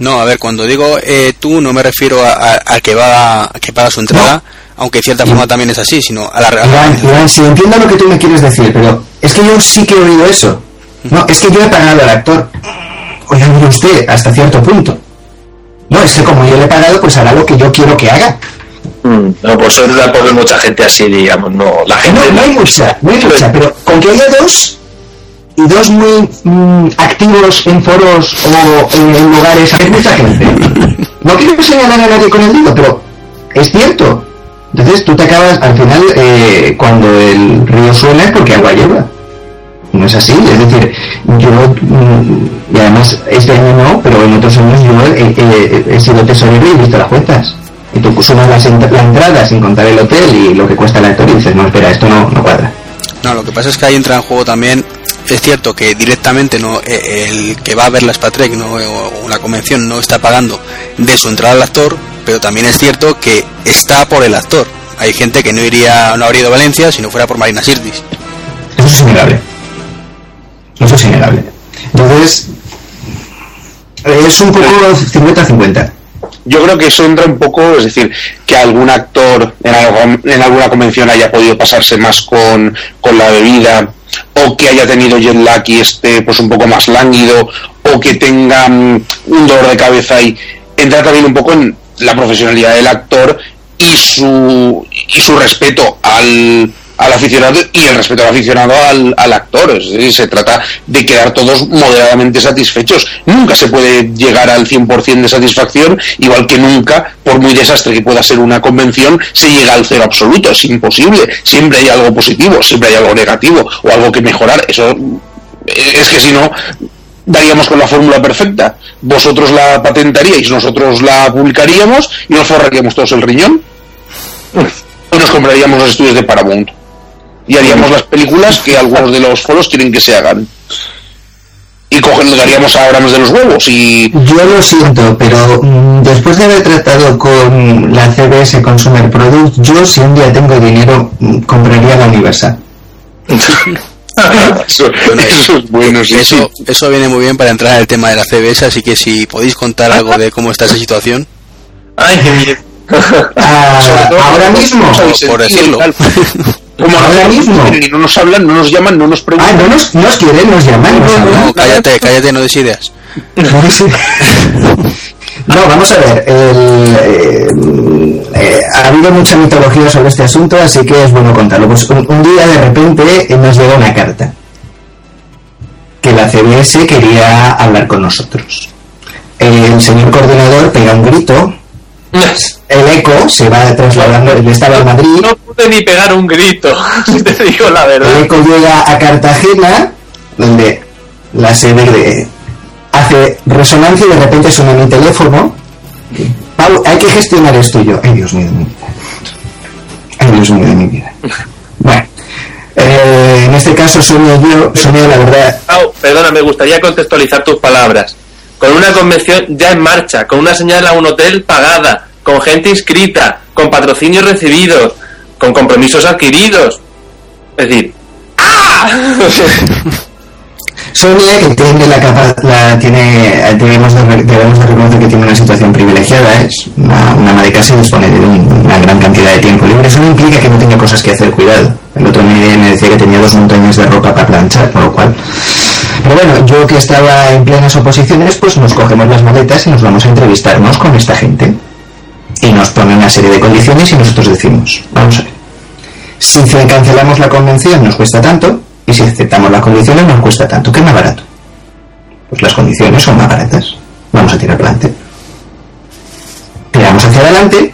No, a ver, cuando digo eh, tú no me refiero a- a- al que va a, que paga su entrada, aunque de cierta forma también es así, sino a la real. Iván, Iván, sí entiendo lo que tú me quieres decir, pero es que yo sí que he oído eso. No, es que yo he pagado al actor. Oiga, mire usted, hasta cierto punto. No, es que como yo le he pagado, pues hará lo que yo quiero que haga. Mm, No, por suerte tampoco hay mucha gente así, digamos, no. La gente No, no hay mucha, no hay mucha, pero con que haya dos y dos muy mm, activos en foros o en, lugares, hay mucha gente. No quiero señalar a nadie con el dedo, pero es cierto. Entonces tú te acabas, al final, eh, cuando el río suena es porque agua lleva. No es así, es decir, yo, mm, y además este año no, pero en otros años yo he, he- he sido tesorero y he visto las cuentas. Y tú sumas las la entrada sin contar el hotel y lo que cuesta el actor y dices, no, espera, esto no, no cuadra. No, lo que pasa es que ahí entra en juego también. Es cierto que directamente no eh, el que va a ver la Spatrek no, o la convención no está pagando de su entrada al actor, pero también es cierto que está por el actor. Hay gente que no iría, no habría ido a Valencia si no fuera por Marina Sirtis. Eso es innegable. Eso es innegable. Entonces, es un poco 50-50. Yo creo que eso entra un poco, es decir, que algún actor en, algo- en alguna convención haya podido pasarse más con, con la bebida, o que haya tenido jet lag y esté pues un poco más lánguido, o que tenga mm, un dolor de cabeza y entra también un poco en la profesionalidad del actor y su, y su respeto al, al aficionado y el respeto al aficionado al, al actor. Es decir, se trata de quedar todos moderadamente satisfechos. Nunca se puede llegar al 100% de satisfacción, igual que nunca, por muy desastre que pueda ser una convención, se llega al cero absoluto. Es imposible. Siempre hay algo positivo, siempre hay algo negativo o algo que mejorar. Eso es que si no daríamos con la fórmula perfecta. Vosotros la patentaríais, nosotros la publicaríamos y nos forraríamos todos el riñón. O nos compraríamos los estudios de Paramount. Y haríamos las películas que algunos de los foros quieren que se hagan. Y cogeríamos a Abrams de los huevos y... Yo lo siento, pero mm, después de haber tratado con la CBS Consumer Product, yo si un día tengo dinero mm, compraría la Universal. eso, eso es bueno, sí, Eso, sí. eso viene muy bien para entrar en el tema de la CBS, así que si podéis contar algo de cómo está esa situación, Ay, qué bien. Ah, ahora mismo. por decirlo. Como Ahora mismo. no nos hablan, no nos llaman, no nos Ah, preguntan. no nos, nos quieren, nos llaman. nos hablan. no, cállate, cállate, no des ideas. No, vamos a ver. el, eh, eh, ha habido mucha mitología sobre este asunto, así que es bueno contarlo. Pues un, un día de repente nos llega una carta que la CBS quería hablar con nosotros. El señor coordinador pega un grito, el eco se va trasladando, él estaba en Madrid, No pude ni pegar un grito, si te digo la el verdad. eco llega a Cartagena, donde la sede de- hace resonancia y de repente suena mi teléfono. Pablo, hay que gestionar esto yo. Ay, Dios mío de mi vida. Ay, Dios mío de mi vida. Bueno, eh, en este caso Sonia y yo, Sonia la verdad, Pau, perdona, me gustaría contextualizar tus palabras. Con una convención ya en marcha, con una señal a un hotel pagada, con gente inscrita, con patrocinios recibidos, con compromisos adquiridos. Es decir, ¡ah! Que tiene la capa, la tiene, debemos de, debemos de reconocer que tiene una situación privilegiada, es una, una ama de casa y dispone de un- una gran cantidad de tiempo libre. Eso no implica que no tenga cosas que hacer, cuidado. El otro me, me decía que tenía dos montañas de ropa para planchar, con lo cual. Pero bueno, yo que estaba en plenas oposiciones, pues nos cogemos las maletas y nos vamos a entrevistarnos con esta gente. Y nos pone una serie de condiciones y nosotros decimos, vamos a ver. Si cancelamos la convención nos cuesta tanto, y si aceptamos las condiciones nos cuesta tanto. ¿Qué es más barato? Pues las condiciones son más baratas. Vamos a tirar para adelante. Tiramos hacia adelante,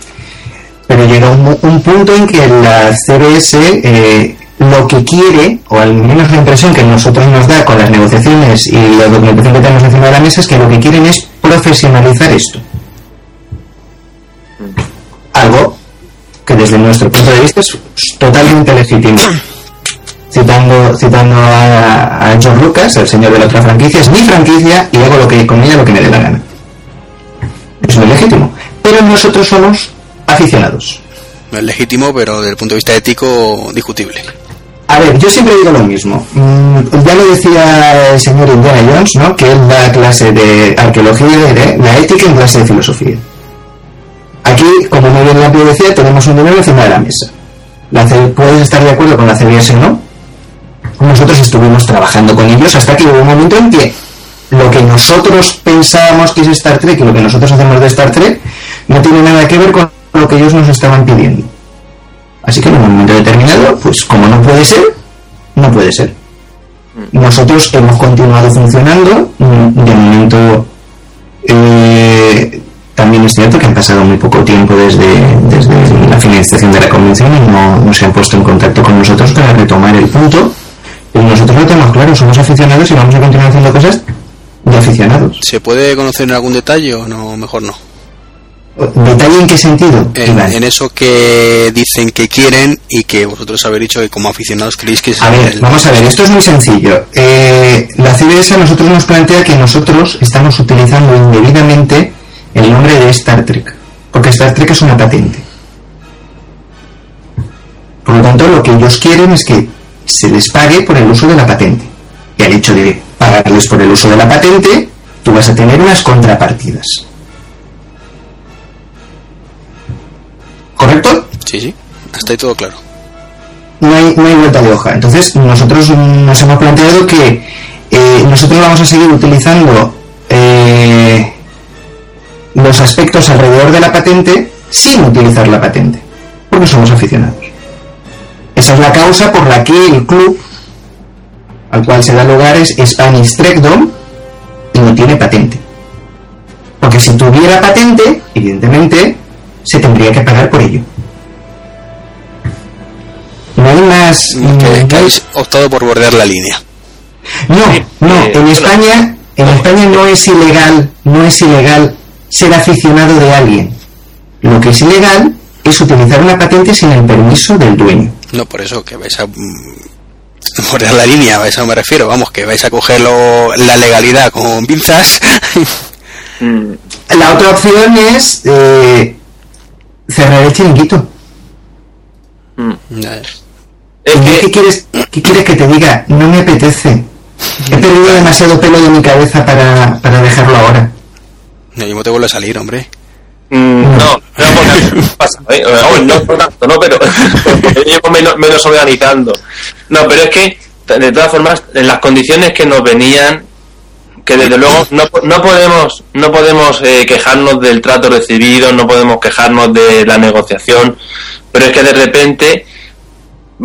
pero llega un, un punto en que la CBS eh, lo que quiere, o al menos la impresión que nosotros nos da con las negociaciones y la documentación que tenemos encima de la mesa, es que lo que quieren es profesionalizar esto. Algo que desde nuestro punto de vista es totalmente legítimo. Citando, citando a, a George Lucas, el señor de la otra franquicia, es mi franquicia y hago lo que con ella lo que me dé la gana. Es muy legítimo. Pero nosotros somos aficionados. No es legítimo, pero desde el punto de vista ético, discutible. A ver, yo siempre digo lo mismo. Mm, ya lo decía el señor Indiana Jones, ¿no? Que él da clase de arqueología y la ética en clase de filosofía. Aquí, como muy bien Lampio decía, tenemos un dinero encima de la mesa. La puedes estar de acuerdo con la CBS o no. Nosotros estuvimos trabajando con ellos hasta que hubo un momento en que lo que nosotros pensábamos que es Star Trek y lo que nosotros hacemos de Star Trek no tiene nada que ver con lo que ellos nos estaban pidiendo. Así que en un momento determinado, pues como no puede ser, no puede ser. Nosotros hemos continuado funcionando, mm, de momento eh, también es cierto que han pasado muy poco tiempo desde, desde la finalización de la convención y no, no se han puesto en contacto con nosotros para retomar el punto. Pero nosotros lo tenemos claro, somos aficionados y vamos a continuar haciendo cosas de aficionados. ¿Se puede conocer en algún detalle o no? Mejor no. ¿Detalle en qué sentido? En, eso que dicen que quieren y que vosotros habéis dicho que como aficionados creéis que es A ver, el- vamos a ver, esto es muy sencillo. Eh, la CBS a nosotros nos plantea que nosotros estamos utilizando indebidamente el nombre de Star Trek, porque Star Trek es una patente. Por lo tanto, lo que ellos quieren es que se les pague por el uso de la patente. Y al hecho de pagarles por el uso de la patente, tú vas a tener unas contrapartidas. ¿Correcto? Sí, sí. Hasta ahí todo claro. no hay, no hay vuelta de hoja. Entonces, nosotros nos hemos planteado que eh, nosotros vamos a seguir utilizando eh, los aspectos alrededor de la patente sin utilizar la patente, porque somos aficionados. Esa es la causa por la que el club al cual se da lugar es Spanish Trekdom y no tiene patente. Porque si tuviera patente, evidentemente, se tendría que pagar por ello. No hay más. No hay- habéis optado por bordear la línea. no, no, eh, en. España, en España no es ilegal, no es ilegal ser aficionado de alguien. Lo que es ilegal es utilizar una patente sin el permiso del dueño. No, por eso, que vais a mm, morder la línea, a eso me refiero, vamos, que vais a cogerlo la legalidad con pinzas. Mm, La otra opción es eh, cerrar el chiringuito. mm. Ya, Es ¿Y ¿Qué que, quieres, ¿Qué quieres que te diga? No me apetece. He perdido demasiado pelo de mi cabeza para, para dejarlo ahora. Yo mismo te vuelve a salir, hombre. mm, no, no pasa, ¿eh? No por tanto, no, pero porque llevo menos, menos organizando. No, pero es que, de todas formas, en las condiciones que nos venían, que desde luego no, no podemos no podemos eh, quejarnos del trato recibido, no podemos quejarnos de la negociación, pero es que de repente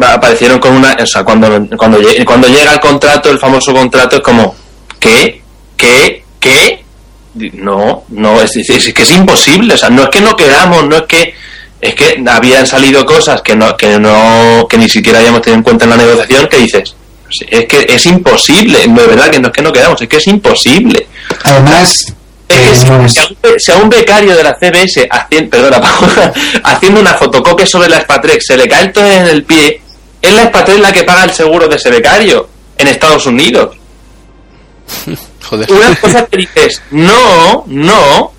aparecieron con una, o sea, cuando cuando cuando llega el contrato, el famoso contrato es como ¿qué? ¿qué? ¿qué? No, no, es, es- que es imposible, o sea, no es que no queramos, no es que es que habían salido cosas que no que no que ni siquiera habíamos tenido en cuenta en la negociación que dices Es que es imposible, de verdad que no es que no quedamos, es que es imposible. Además, Es que eh, si, no es- si a un, becario de la CBS haciendo, perdona, haciendo una fotocopia sobre la Spatrex se le cae el todo en el pie, es la Spatrex la que paga el seguro de ese becario en Estados Unidos. Joder. Una cosa que dices, no, no,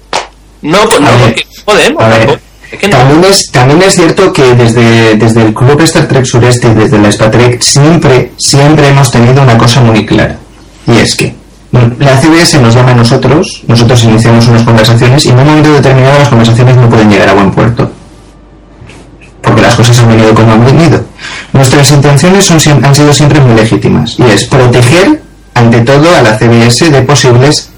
no, pues no, porque no podemos. a ver, tampoco. También es, también es cierto que desde, desde el Club Star Trek Sureste y desde la Spatrek siempre, siempre hemos tenido una cosa muy clara. Y es que la CBS nos llama a nosotros, nosotros iniciamos unas conversaciones y en un momento determinado las conversaciones no pueden llegar a buen puerto. Porque las cosas han venido como han venido. Nuestras intenciones son, han sido siempre muy legítimas. Y es proteger, ante todo, a la CBS de posibles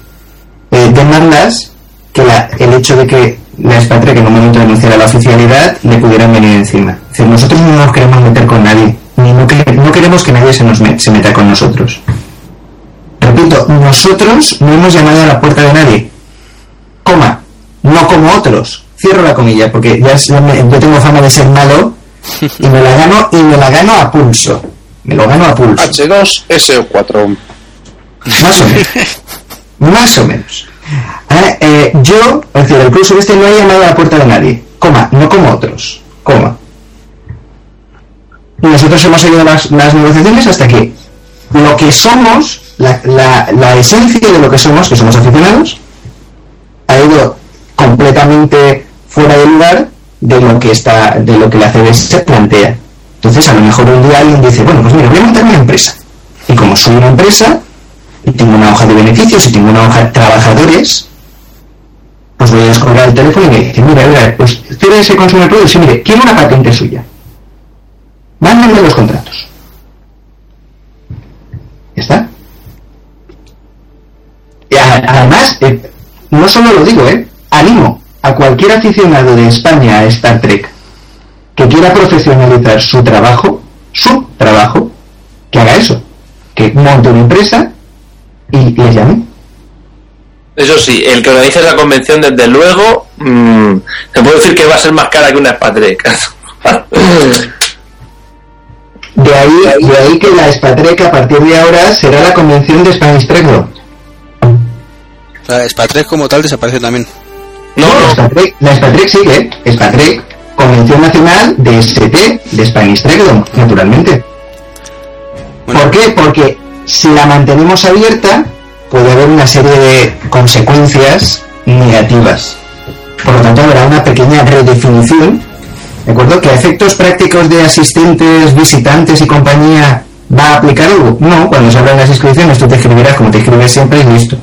eh, demandas que la- el hecho de que la Spatrek en un momento denunciara la oficialidad le pudieran venir encima. Es decir, nosotros no nos queremos meter con nadie, ni no, que- no queremos que nadie se nos met- se meta con nosotros. Repito, nosotros no hemos llamado a la puerta de nadie. Coma, no como otros. Cierro la comilla, porque ya, es- yo tengo fama de ser malo y me la gano y me la gano a pulso. Me lo gano a pulso. H2SO4. Más o menos. Más o menos. Ah, eh, yo, es decir, el Club Sureste no ha llamado a la puerta de nadie. Coma, no como otros. Coma. Nosotros hemos seguido las, las negociaciones hasta que lo que somos, la, la, la esencia de lo que somos, que somos aficionados, ha ido completamente fuera de lugar de lo que está, de lo que la CBS plantea. Entonces, a lo mejor un día alguien dice, bueno, pues mira, voy a montar una empresa. Y como soy una empresa, y tengo una hoja de beneficios y tengo una hoja de trabajadores, pues voy a descolgar el teléfono y me dicen, mira, mira, pues CBS Consumer Products, y mire, quiero una patente suya. Mándenme los contratos. ¿Ya está? Además, eh, no solo lo digo, ¿eh? Animo a cualquier aficionado de España a Star Trek que quiera profesionalizar su trabajo, su trabajo, que haga eso. Que monte una empresa y. Eso sí, el que organice la convención, desde luego, mm, te puedo decir que va a ser más cara que una Spatrek. De ahí, de ahí que la Spatrek a partir de ahora será la convención de Spanish Trek Law. O sea, Spatrek como tal desaparece también. no, la no, Spatrek, la Spatrek sigue. Spatrek, Convención Nacional de ST, de Spanish naturalmente. Bueno, ¿Por qué? Porque si la mantenemos abierta, puede haber una serie de consecuencias negativas. Por lo tanto, habrá una pequeña redefinición, ¿de acuerdo? Que a efectos prácticos de asistentes, visitantes y compañía va a aplicar algo. No, cuando se abran las inscripciones tú te escribirás como te escribes siempre y listo.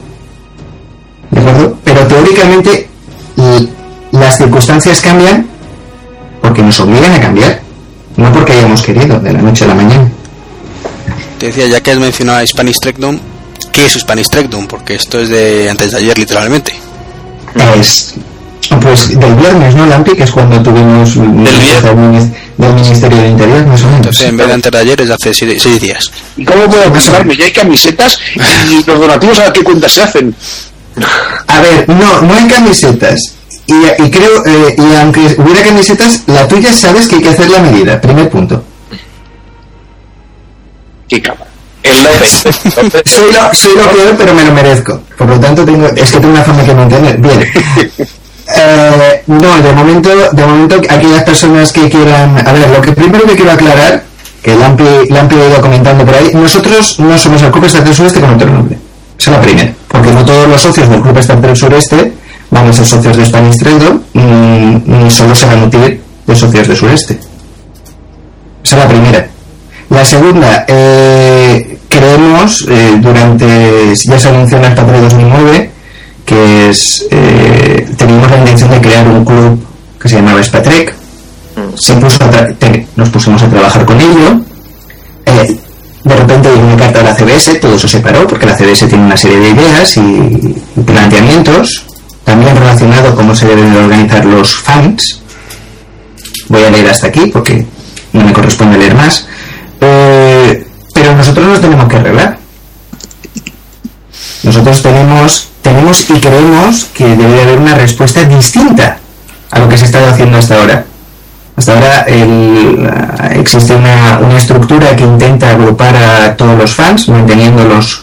¿De acuerdo? Pero teóricamente las circunstancias cambian porque nos obligan a cambiar, no porque hayamos querido de la noche a la mañana. Te decía, ya que has mencionado a Spanish Trekdom, ¿qué es Spanish Trekdom? Porque esto es de antes de ayer, literalmente. Es, pues del viernes, ¿no, Lampi? Que es cuando tuvimos Del viernes. del mini- del Ministerio de Interior, más o menos. Entonces, en vez de antes de ayer, es de hace siete- seis días. ¿Y cómo puedo apuntarme? Ya hay camisetas y los donativos a qué cuenta se hacen. A ver, no, no hay camisetas. Y, y creo, eh, y aunque hubiera camisetas, la tuya sabes que hay que hacer la medida. Primer punto. El López. López. Soy lo, soy lo peor, pero me lo merezco. Por lo tanto, tengo, es que tengo una fama que mantener. Bien. Eh, no, de momento, de momento, aquellas personas que quieran. A ver, lo que primero que quiero aclarar, que la han, ido comentando por ahí, nosotros no somos el Club Estatal Sureste con otro nombre. Esa es la primera. Porque no todos los socios del Club Estatal Sureste van a ser socios de Spanish Trade, ni, solo se van a nutrir de socios de Sureste. Esa es la primera. La segunda, eh, creemos, eh, durante, ya se anunció en el de 2009, que es, eh, teníamos la intención de crear un club que se llamaba Spatrek. Mm. Se puso nos pusimos a trabajar con ello. Eh, de repente llegó una carta de la CBS, todo se separó porque la CBS tiene una serie de ideas y, planteamientos, también relacionado con cómo se deben organizar los fans. Voy a leer hasta aquí porque no me corresponde leer más. Eh, pero nosotros nos tenemos que arreglar. Nosotros tenemos tenemos y creemos que debe haber una respuesta distinta a lo que se ha estado haciendo hasta ahora. Hasta ahora existe una, estructura que intenta agrupar a todos los fans, manteniendo los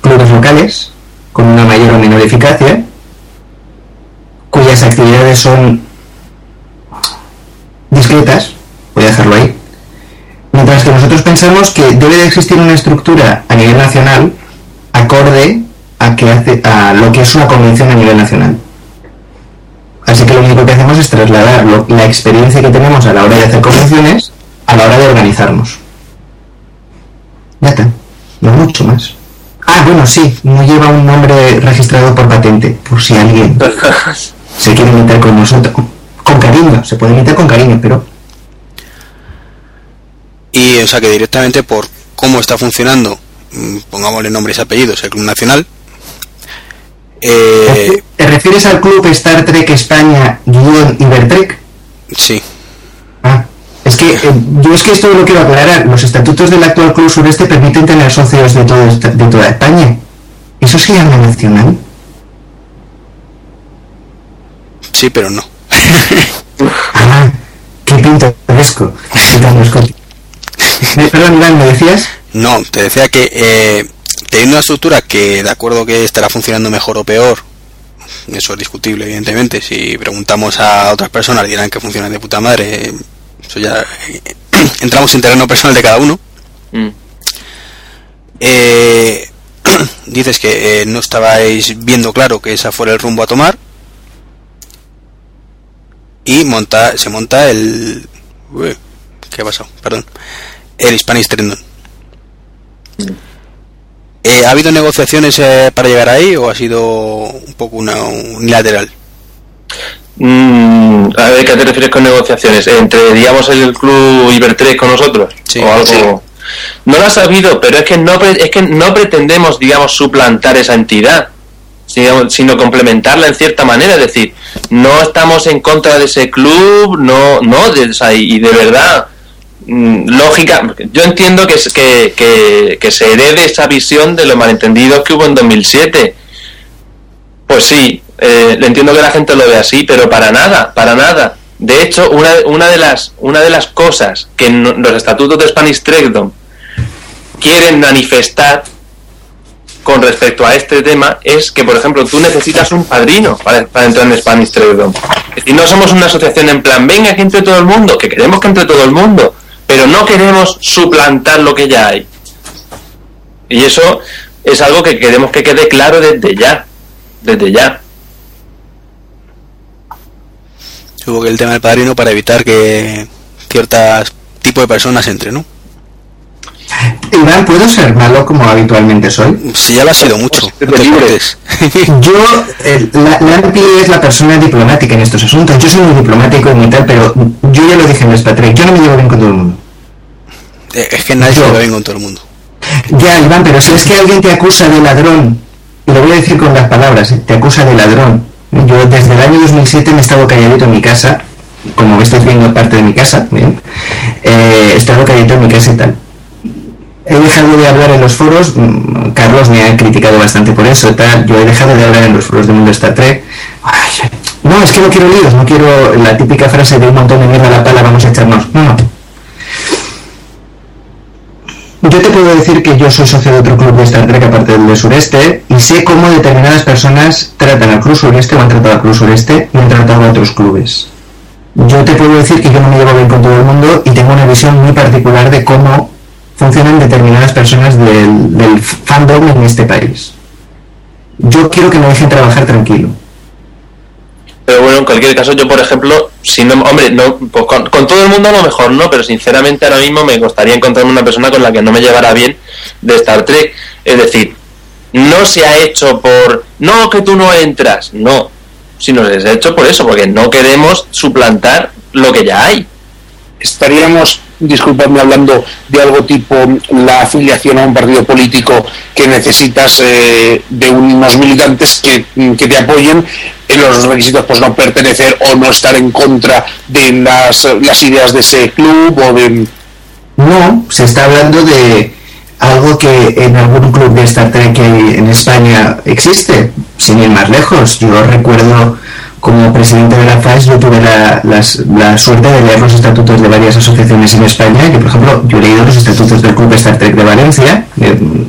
clubes locales con una mayor o menor eficacia, cuyas actividades son discretas, voy a dejarlo ahí, mientras que nosotros pensamos que debe de existir una estructura a nivel nacional acorde a, que hace, a lo que es una convención a nivel nacional. Así que lo único que hacemos es trasladar la experiencia que tenemos a la hora de hacer convenciones a la hora de organizarnos. Ya está, no mucho más. Ah, bueno, sí, no lleva un nombre registrado por patente, por si alguien se quiere meter con nosotros. Con cariño, se puede meter con cariño, pero... Y, o sea, que directamente por cómo está funcionando, mm, pongámosle nombres y apellidos, el Club Nacional, eh, ¿Te refieres al club Star Trek España guion Ibertrek? Sí. Ah, es que eh, yo es que esto lo quiero aclarar. Los estatutos del actual club sureste permiten tener socios de, todo, de toda España. ¿Eso se llama nacional? Sí, pero no. ah, qué pintoresco. Perdón, Iván, ¿me decías? No, te decía que eh, teniendo una estructura que de acuerdo que estará funcionando mejor o peor, eso es discutible evidentemente, si preguntamos a otras personas dirán que funciona de puta madre, eso ya entramos en terreno personal de cada uno. Mm. Eh, dices que eh, no estabais viendo claro que esa fuera el rumbo a tomar y monta, se monta el... ¿Qué ha pasado? Perdón. El Spanish Trendon. Eh, ¿Ha habido negociaciones eh, para llegar ahí o ha sido un poco una unilateral? Mm, a ver, ¿qué te refieres con negociaciones? ¿Entre, digamos, el club Ibertrek con nosotros? Sí, ¿O algo? No lo ha sabido, pero es que no, es que no pretendemos, digamos, suplantar esa entidad, sino, sino complementarla en cierta manera. Es decir, no estamos en contra de ese club, no, no, de, y de verdad lógica, yo entiendo que, que, se herede esa visión de los malentendidos que hubo en 2007. Pues sí, eh, le entiendo que la gente lo ve así, pero para nada, para nada. De hecho, una, una, de, las, una de las cosas que los estatutos de Spanish Trackdown quieren manifestar con respecto a este tema es que, por ejemplo, tú necesitas un padrino para, entrar en Spanish. Es decir, no somos una asociación en plan, venga que entre todo el mundo, que queremos que entre todo el mundo, pero no queremos suplantar lo que ya hay. Y eso es algo que queremos que quede claro desde ya, desde ya. Supongo que el tema del padrino para evitar que ciertas tipo de personas entren, ¿no? Iván, ¿puedo ser malo como habitualmente soy? Sí, ya lo ha sido mucho. Pues, yo, la, la es la persona diplomática en estos asuntos. Yo soy muy diplomático y muy tal, pero yo ya lo dije en el Patrick, yo no me llevo bien con todo el mundo. Eh, es que nadie se lleva bien con todo el mundo. Ya, Iván, pero si es que alguien te acusa de ladrón, y lo voy a decir con las palabras, te acusa de ladrón. Yo desde el año 2007 me he estado calladito en mi casa, como me estáis viendo parte de mi casa, ¿bien? Eh, he estado calladito en mi casa y tal he dejado de hablar en los foros, mm, Carlos me ha criticado bastante por eso, tal, yo he dejado de hablar en los foros del mundo Star Trek. no, es que no quiero líos, no quiero la típica frase de un montón de mierda a la pala, vamos a echarnos. No, no. yo te puedo decir que yo soy socio de otro club de Star Trek aparte del de Sureste y sé cómo determinadas personas tratan al Club Sureste o han tratado al Club Sureste y han tratado a otros clubes. Yo te puedo decir que yo no me llevo bien con todo el mundo y tengo una visión muy particular de cómo funcionan determinadas personas del, del fandom en este país. Yo quiero que me dejen trabajar tranquilo. Pero bueno, en cualquier caso, yo por ejemplo, si no, hombre, no, pues con, con todo el mundo a lo mejor no, pero sinceramente ahora mismo me gustaría encontrarme una persona con la que no me llevara bien de Star Trek. Es decir, no se ha hecho por, no que tú no entras, no, sino se ha hecho por eso, porque no queremos suplantar lo que ya hay. estaríamos, disculpadme, hablando de algo tipo la afiliación a un partido político que necesitas eh, de unos militantes que, que te apoyen en los requisitos, pues no pertenecer o no estar en contra de las, las ideas de ese club o de... No, se está hablando de algo que en algún club de Star Trek en España existe, sin ir más lejos. Yo recuerdo como presidente de la FAES yo tuve la, suerte de leer los estatutos de varias asociaciones en España, que por ejemplo yo he leído los estatutos del Club Star Trek de Valencia,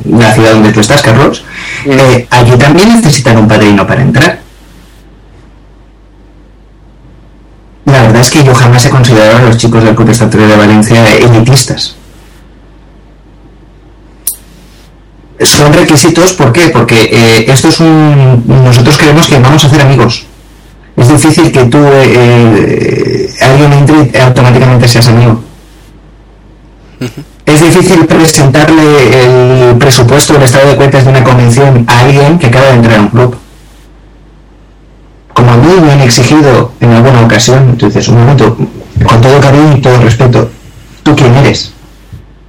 la ciudad donde tú estás, Carlos. Eh, allí también necesitan un padrino para entrar. La verdad es que yo jamás he considerado a los chicos del Club Star Trek de Valencia elitistas. Son requisitos, ¿por qué? Porque eh, esto es un... Nosotros creemos que vamos a hacer amigos. Es difícil que tú, eh, eh, alguien entre y automáticamente seas amigo. Es difícil presentarle el presupuesto, el estado de cuentas de una convención a alguien que acaba de entrar a un club. Como a mí me han exigido en alguna ocasión, entonces un momento, con todo cariño y todo respeto, ¿tú quién eres?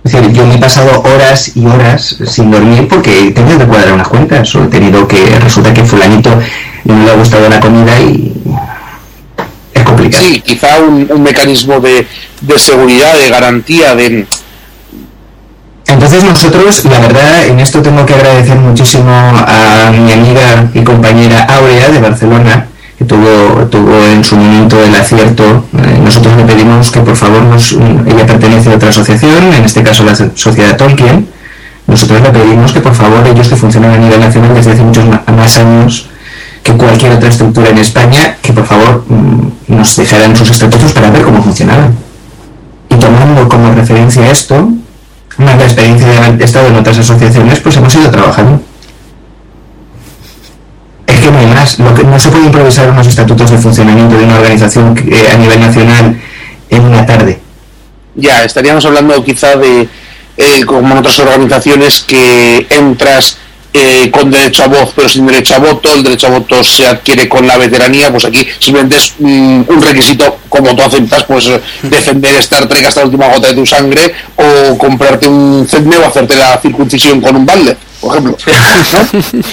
Es decir, yo me he pasado horas y horas sin dormir porque he tenido que cuadrar unas cuentas o he tenido que, resulta que fulanito no le ha gustado la comida y es complicado. Sí, quizá un, un mecanismo de, de seguridad, de garantía, de... Entonces nosotros, la verdad, en esto tengo que agradecer muchísimo a mi amiga y compañera Aurea de Barcelona, que tuvo, tuvo en su momento el acierto. Eh, nosotros le pedimos que por favor nos, ella pertenece a otra asociación, en este caso la Sociedad Tolkien. Nosotros le pedimos que por favor ellos que funcionan a nivel nacional desde hace muchos más años que cualquier otra estructura en España, que por favor mm, nos dejaran sus estatutos para ver cómo funcionaban. Y tomando como referencia esto, más la experiencia de haber estado en otras asociaciones, pues hemos ido trabajando. Es que no hay más. Lo que, no se puede improvisar unos estatutos de funcionamiento de una organización eh, a nivel nacional en una tarde. Ya, estaríamos hablando quizá de, eh, como en otras organizaciones, que entras eh, con derecho a voz pero sin derecho a voto, el derecho a voto se adquiere con la veteranía, pues aquí simplemente es mm, un requisito, como tú aceptas, pues eh, defender Star Trek hasta la última gota de tu sangre o comprarte un CEDME o hacerte la circuncisión con un balde, por ejemplo. ¿no?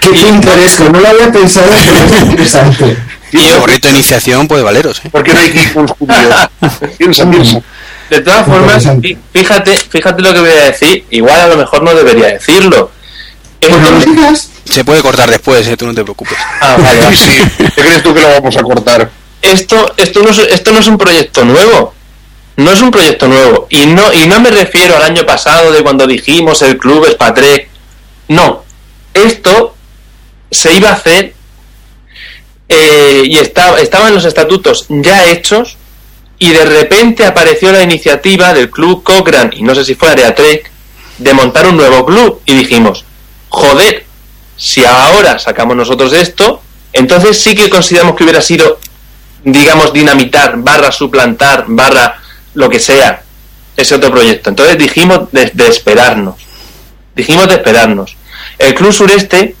Qué pintoresco, no lo había pensado, pero es interesante. Y el de iniciación puede valeros, ¿eh? Porque no hay que ir con judíos. Piensa, piensa. De todas formas, fíjate, fíjate lo que voy a decir, igual a lo mejor no debería decirlo. Se puede cortar después, ¿eh? Tú no te preocupes. Ah, vale, vale. Sí, sí. ¿Qué crees tú que lo vamos a cortar? esto, esto, no es, esto no es un proyecto nuevo. No es un proyecto nuevo. Y no, y no me refiero al año pasado de cuando dijimos el club es Patrec. No. Esto se iba a hacer eh, y estaba, estaban los estatutos ya hechos y de repente apareció la iniciativa del club Cochrane y no sé si fue Areatrek de montar un nuevo club y dijimos, joder, si ahora sacamos nosotros esto, entonces sí que consideramos que hubiera sido, digamos, dinamitar, barra suplantar, barra lo que sea, ese otro proyecto. Entonces dijimos de, esperarnos. Dijimos de esperarnos. El Club Sureste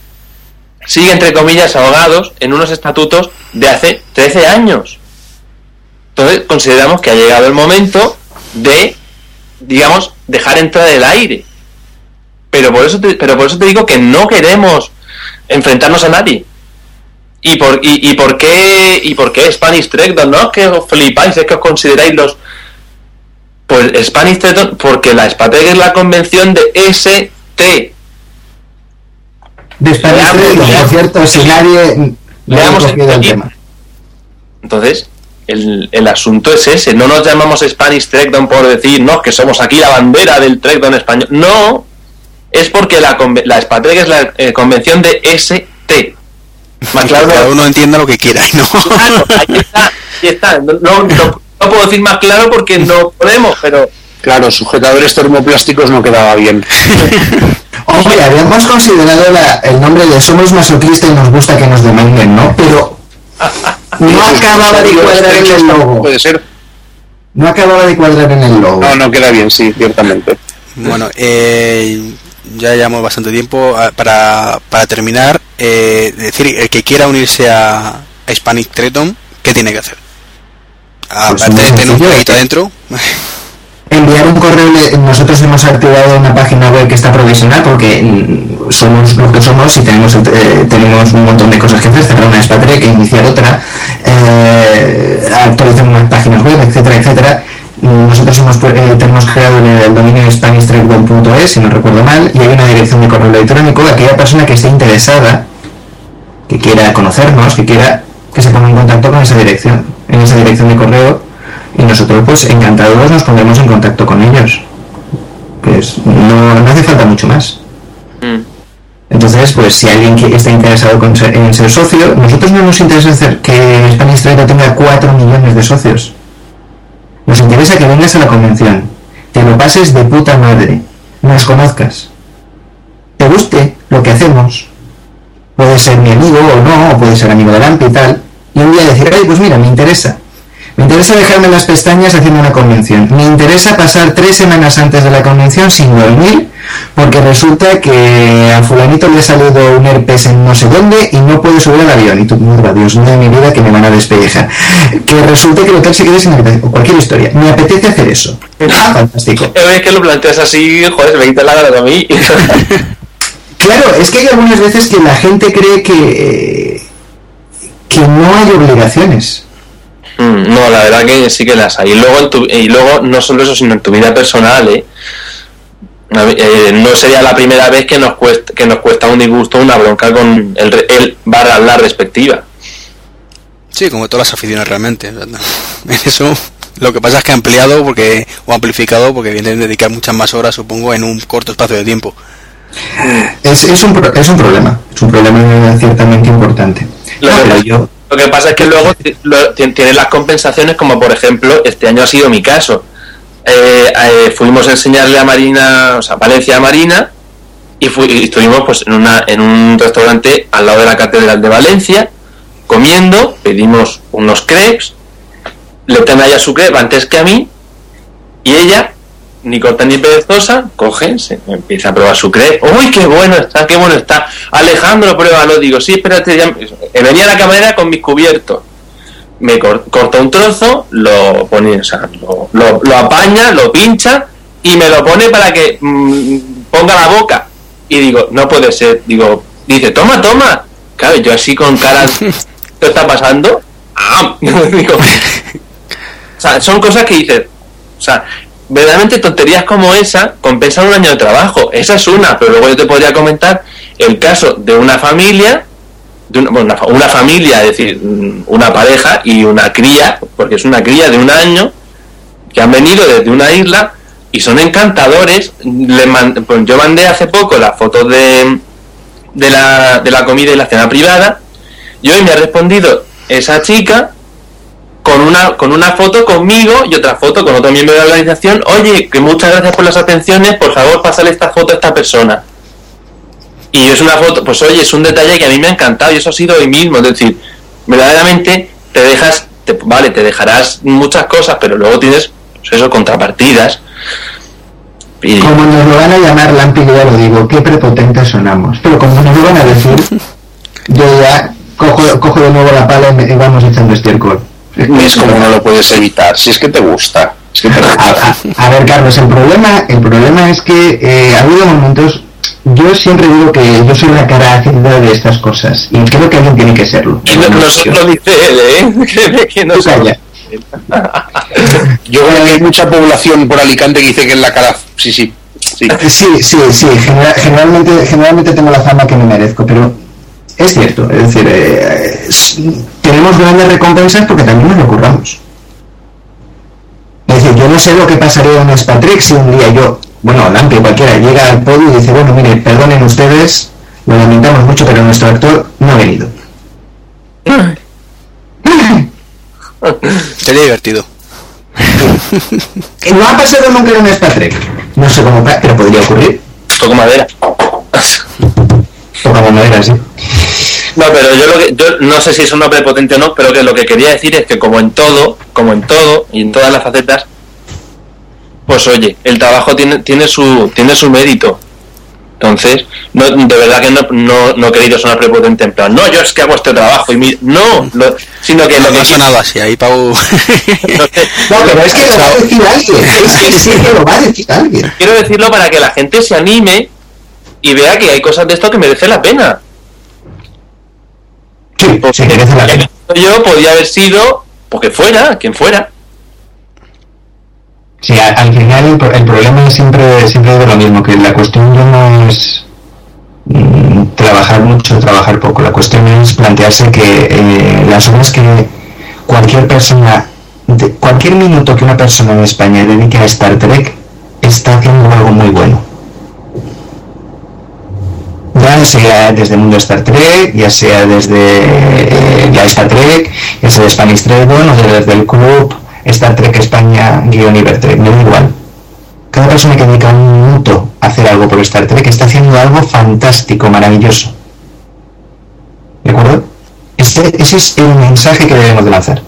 sigue, entre comillas, ahogados en unos estatutos de hace 13 años. Entonces consideramos que ha llegado el momento de, digamos, dejar entrar el aire. Pero por eso te, pero por eso te digo que no queremos enfrentarnos a nadie. ¿Y por, y, y por qué y por qué Spanish Trackdown? No es que os flipáis, es que os consideráis los pues Spanish Trackdown porque la SPATEC es la convención de ST. De Spanish Veamos, Trek, veamos. por cierto, si nadie no Veamos el tema. Entonces, el, el asunto es ese. No nos llamamos Spanish Trackdown por decir, no, que somos aquí la bandera del Trackdown español. No, es porque la, conve- la Spatrek es la eh, convención de ST. Más claro, Cada uno entienda lo que quiera y no. Claro, ahí está, ahí está. No, no- no- no puedo decir más claro porque no podemos, pero Claro, sujetadores termoplásticos no quedaba bien. Hombre, habíamos considerado la- el nombre de Somos masoquistas y nos gusta que nos demanden, ¿no? Pero no acababa de cuadrar en el logo. Puede ser. No acababa de cuadrar en el logo. No, no queda bien, sí, ciertamente. Bueno, eh, ya llevamos bastante tiempo. Para, para terminar, eh, decir, el que quiera unirse a, a Hispanic Treton, ¿qué tiene que hacer? Pues Aparte muy de tener un sencillo. proyecto adentro, enviar un correo nosotros hemos activado una página web que está provisional porque somos lo que somos y tenemos eh, tenemos un montón de cosas que hacer cerrar una Spatrek iniciar otra eh, actualizar unas páginas web etcétera etcétera nosotros hemos eh, tenemos creado el, el dominio spanishtrackball.es si no recuerdo mal y hay una dirección de correo electrónico aquella persona que esté interesada que quiera conocernos que quiera que se ponga en contacto con esa dirección en esa dirección de correo y nosotros pues encantados nos pondremos en contacto con ellos. Pues no, no hace falta mucho más. Mm, entonces pues si alguien que está interesado en ser socio nosotros no nos interesa hacer que Spanish Trade tenga 4 millones de socios nos interesa que vengas a la convención te lo pases de puta madre nos conozcas te guste lo que hacemos puede ser mi amigo o no, o puede ser amigo del AMP y tal, y un día decir, ay, pues mira, me interesa. Me interesa dejarme las pestañas haciendo una convención. Me interesa pasar tres semanas antes de la convención sin dormir, porque resulta que a fulanito le ha salido un herpes en no sé dónde y no puede subir al avión. Y tú, mierda, Dios mío de mi vida, que me van a despellejar. Que resulta que el hotel se quede sin habitación, o cualquier historia. Me apetece hacer eso. Ah, fantástico. es que lo planteas así, joder, me quita la gana a mí. Claro, es que hay algunas veces que la gente cree que, que no hay obligaciones. Mm, No, la verdad que sí que las hay. Y luego, en tu- y luego no solo eso, sino en tu vida personal, ¿eh? Eh, no sería la primera vez que nos cuesta, que nos cuesta un disgusto, una bronca con el, re- el barra la respectiva. sí, como todas las aficiones realmente. En eso, lo que pasa es que ha ampliado porque, o amplificado porque vienen a dedicar muchas más horas, supongo, en un corto espacio de tiempo. Es, es, un, pro- es un problema, es un problema ciertamente importante. Lo que pasa- yo, Lo que pasa es que luego lo- tienes las compensaciones, como por ejemplo, este año ha sido mi caso. Eh, eh, fuimos a enseñarle a Marina, o sea, Valencia a Marina, y, fu- y estuvimos pues en, una, en un restaurante al lado de la Catedral de Valencia, comiendo, pedimos unos crepes, le teme a ella su crepe antes que a mí, y ella, ni corta ni perezosa, coge, se empieza a probar su crepe. ¡Uy, qué bueno está, qué bueno está! Alejandro, pruébalo. Digo, sí, espérate. Ya... eh, Venía a la camarera con mis cubiertos. Me cor- corta un trozo, lo pone, o sea, lo, lo- lo apaña, lo pincha y me lo pone para que mm, ponga la boca. Y digo, no puede ser. Digo, dice, toma, toma. Claro, yo así con cara, ¿qué está pasando? Ah, digo, o sea, son cosas que dices, o sea, verdaderamente tonterías como esa compensan un año de trabajo. Esa es una, pero luego yo te podría comentar el caso de una familia, de una, una familia, es decir, mm, una pareja y una cría, porque es una cría de un año, que han venido desde una isla y son encantadores. Le man- pues yo mandé hace poco las fotos de, de, la, de la comida y la cena privada y hoy me ha respondido esa chica con una con una foto conmigo y otra foto con otro miembro de la organización. Oye, que muchas gracias por las atenciones, por favor, pásale esta foto a esta persona. Y es una foto, pues oye, es un detalle que a mí me ha encantado y eso ha sido hoy mismo. Es decir, verdaderamente te dejas, te- vale, te dejarás muchas cosas, pero luego tienes, pues eso, contrapartidas. Y, como nos lo van a llamar Lampi, ya lo digo, qué prepotentes sonamos. Pero como nos lo van a decir, yo ya cojo, cojo de nuevo la pala y, me- y vamos echando estiércol. Es como no lo puedes evitar, si es que te gusta. Es que te A, gusta. a- a ver, Carlos, el problema, el problema es que eh, ha habido momentos. Yo siempre digo que yo soy la cara ácida de estas cosas y creo que alguien tiene que serlo. y no, no solo lo dice él, ¿eh? Créeme que no Tú calla. Yo creo que hay mucha población por Alicante que dice que es la cara. Sí, sí. sí. Sí, sí, sí. genera- generalmente, generalmente tengo la fama que me merezco, pero es cierto. Es decir, eh, tenemos grandes recompensas porque también nos lo curramos. Es decir, yo no sé lo que pasaría en Spatrick si un día yo, bueno, Lampi cualquiera, llega al podio y dice, bueno, mire, perdonen ustedes, lo lamentamos mucho, pero nuestro actor no ha venido. Sería divertido. no ha pasado nunca en un Spatrick. No sé cómo, pero podría ocurrir. Toco madera. Toca madera, sí. No, pero yo lo que yo no sé si es un nombre potente o no, pero que lo que quería decir es que como en todo, como en todo y en todas las facetas, pues oye, el trabajo tiene tiene su tiene su mérito. Entonces, no, de verdad que no, no, no he querido sonar prepotente en plan, no, yo es que hago este trabajo y mi... no, lo- sino que lo No que ha sonado así, ahí Pau. no pero es que lo va a decir alguien. Es que sí que lo va a decir alguien. quiero decirlo para que la gente se anime y vea que hay cosas de esto que merece la pena. Sí, se merece la pena. Yo podía haber sido, porque fuera, quien fuera. Sí, al final el, pro- el problema siempre, siempre es de lo mismo, que la cuestión no es mm, trabajar mucho, trabajar poco. La cuestión es plantearse que eh, las horas que cualquier persona, cualquier minuto que una persona en España dedique a Star Trek, está haciendo algo muy bueno. Ya sea desde el mundo Star Trek, ya sea desde eh, la Star Trek, ya sea de Spanish Dragon o desde el club Star Trek España guion Ibertrek, me da igual. Cada persona que dedica un minuto a hacer algo por Star Trek está haciendo algo fantástico, maravilloso. ¿De acuerdo? Ese, ese es el mensaje que debemos de lanzar.